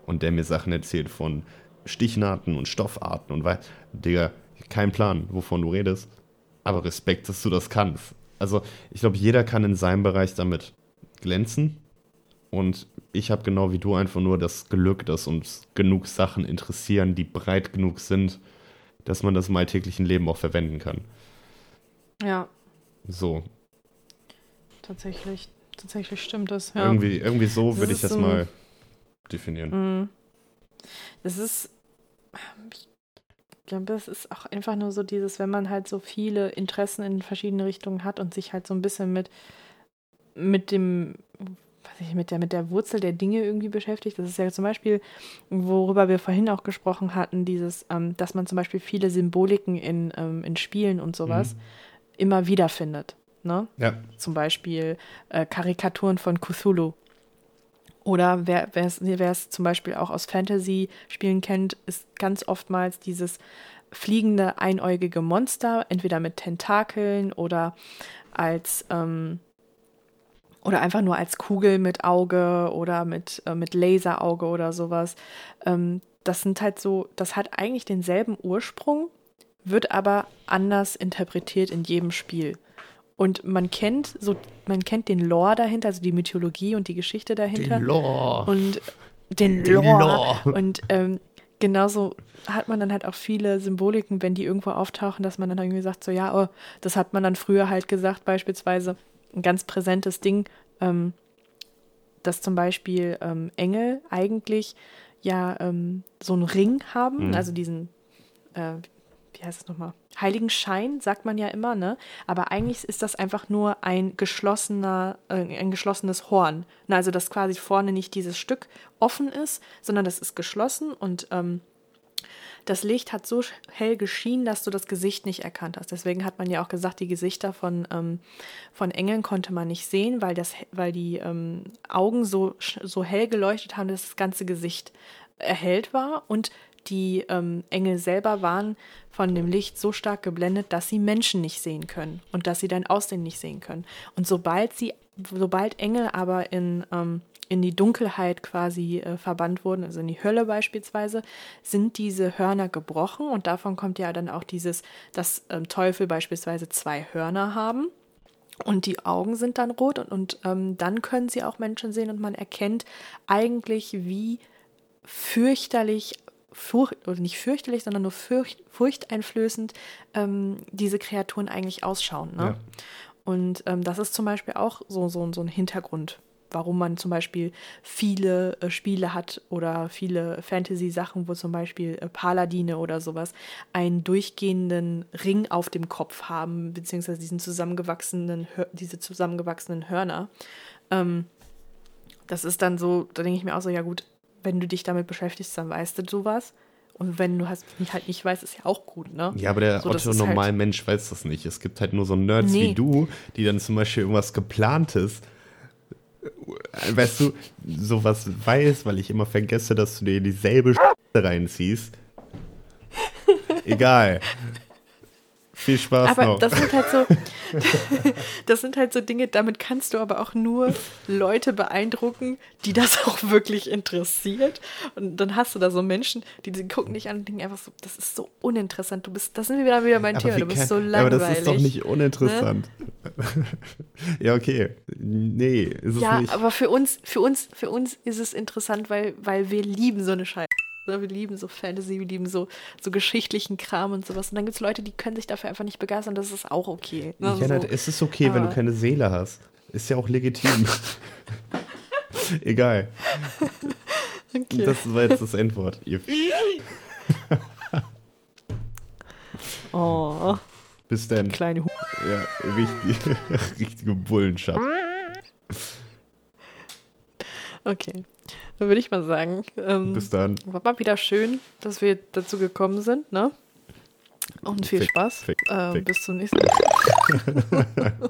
und der mir Sachen erzählt von Stichnahten und Stoffarten und weiß, Digga, kein Plan, wovon du redest, aber Respekt, dass du das kannst. Also, ich glaube, jeder kann in seinem Bereich damit glänzen und ich habe genau wie du einfach nur das Glück, dass uns genug Sachen interessieren, die breit genug sind, dass man das im alltäglichen Leben auch verwenden kann. Ja, So, tatsächlich, tatsächlich stimmt das. Ja. irgendwie, irgendwie so würde ich das so- mal definieren. Mhm. Das ist, ich glaube, das ist auch einfach nur so dieses, wenn man halt so viele Interessen in verschiedene Richtungen hat und sich halt so ein bisschen mit, mit dem, weiß ich, mit der, mit der Wurzel der Dinge irgendwie beschäftigt. Das ist ja zum Beispiel, worüber wir vorhin auch gesprochen hatten, dieses, ähm, dass man zum Beispiel viele Symboliken in, ähm, in Spielen und sowas immer wieder findet. Ne? Ja, zum Beispiel äh, Karikaturen von Cthulhu. Oder wer es zum Beispiel auch aus Fantasy-Spielen kennt, ist ganz oftmals dieses fliegende, einäugige Monster, entweder mit Tentakeln oder als ähm, oder einfach nur als Kugel mit Auge oder mit, äh, mit Laserauge oder sowas. Ähm, das sind halt so, das hat eigentlich denselben Ursprung, wird aber anders interpretiert in jedem Spiel. Und man kennt so, man kennt den Lore dahinter, also die Mythologie und die Geschichte dahinter. Den Lore. Und den Den Lore. Lore. Und ähm, genauso hat man dann halt auch viele Symboliken, wenn die irgendwo auftauchen, dass man dann irgendwie sagt, so ja, oh, das hat man dann früher halt gesagt, beispielsweise ein ganz präsentes Ding, ähm, dass zum Beispiel ähm, Engel eigentlich ja ähm, so einen Ring haben, Mhm. also diesen, äh, wie heißt es nochmal? Heiligen Schein, sagt man ja immer, ne? Aber eigentlich ist das einfach nur ein geschlossener, äh, ein geschlossenes Horn. Na, also dass quasi vorne nicht dieses Stück offen ist, sondern das ist geschlossen und ähm, das Licht hat so hell geschienen, dass du das Gesicht nicht erkannt hast. Deswegen hat man ja auch gesagt, die Gesichter von, ähm, von Engeln konnte man nicht sehen, weil, das, weil die ähm, Augen so, so hell geleuchtet haben, dass das ganze Gesicht erhellt war. Und die ähm, Engel selber waren von dem Licht so stark geblendet, dass sie Menschen nicht sehen können und dass sie dein Aussehen nicht sehen können. Und sobald sie, sobald Engel aber in, ähm, in die Dunkelheit quasi äh, verbannt wurden, also in die Hölle beispielsweise, sind diese Hörner gebrochen und davon kommt ja dann auch dieses, dass ähm, Teufel beispielsweise zwei Hörner haben. Und die Augen sind dann rot und, und ähm, dann können sie auch Menschen sehen und man erkennt eigentlich, wie fürchterlich, furcht, oder nicht fürchterlich, sondern nur furcht, furchteinflößend ähm, diese Kreaturen eigentlich ausschauen. Ne? Ja. Und ähm, das ist zum Beispiel auch so, so, so ein Hintergrund, warum man zum Beispiel viele äh, Spiele hat oder viele Fantasy-Sachen, wo zum Beispiel äh, Paladine oder sowas einen durchgehenden Ring auf dem Kopf haben, beziehungsweise diesen zusammengewachsenen, diese zusammengewachsenen Hörner. Ähm, das ist dann so, da denke ich mir auch so, ja gut, wenn du dich damit beschäftigst, dann weißt du sowas. Und wenn du hast, nicht, halt nicht weißt, ist ja auch gut, ne? Ja, aber der So, ist halt- normale Mensch weiß das nicht. Es gibt halt nur so Nerds Nee. wie du, die dann zum Beispiel irgendwas geplantes, äh, weißt du, sowas weiß, weil ich immer vergesse, dass du dir dieselbe Sch reinziehst. <laughs> Egal. Viel Spaß Aber noch. das sind halt so, <laughs> das sind halt so Dinge, damit kannst du aber auch nur Leute beeindrucken, die das auch wirklich interessiert. Und dann hast du da so Menschen, die, die gucken dich an und denken einfach so, das ist so uninteressant. Du bist, das sind wir wieder wieder beim aber, Thema. Du bist kann- so aber langweilig. das ist doch nicht uninteressant. <laughs> ja, okay. Nee, ist es ja, nicht. aber für uns, für uns, für uns ist es interessant, weil, weil wir lieben so eine Scheiße. Wir lieben so Fantasy, wir lieben so, so geschichtlichen Kram und sowas. Und dann gibt es Leute, die können sich dafür einfach nicht begeistern. Das ist auch okay. Ne? Ja, so. es ist okay, wenn du Aber- keine Seele hast. Ist ja auch legitim. <laughs> Egal. Okay. Das war jetzt das Endwort. <laughs> Oh, Bis dann. kleine Hu Ja, richtig, <laughs> richtige Bullenschaft. Okay. Dann würde ich mal sagen, ähm, Bis dann. war mal wieder schön, dass wir dazu gekommen sind, ne? Und viel Fick, Spaß. fick, ähm, fick. Bis zum nächsten <laughs>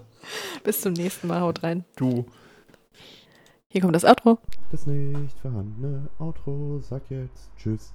Bis zum nächsten Mal. Haut rein. Du. Hier kommt das Outro. Das nicht vorhandene Outro. Sag jetzt Tschüss.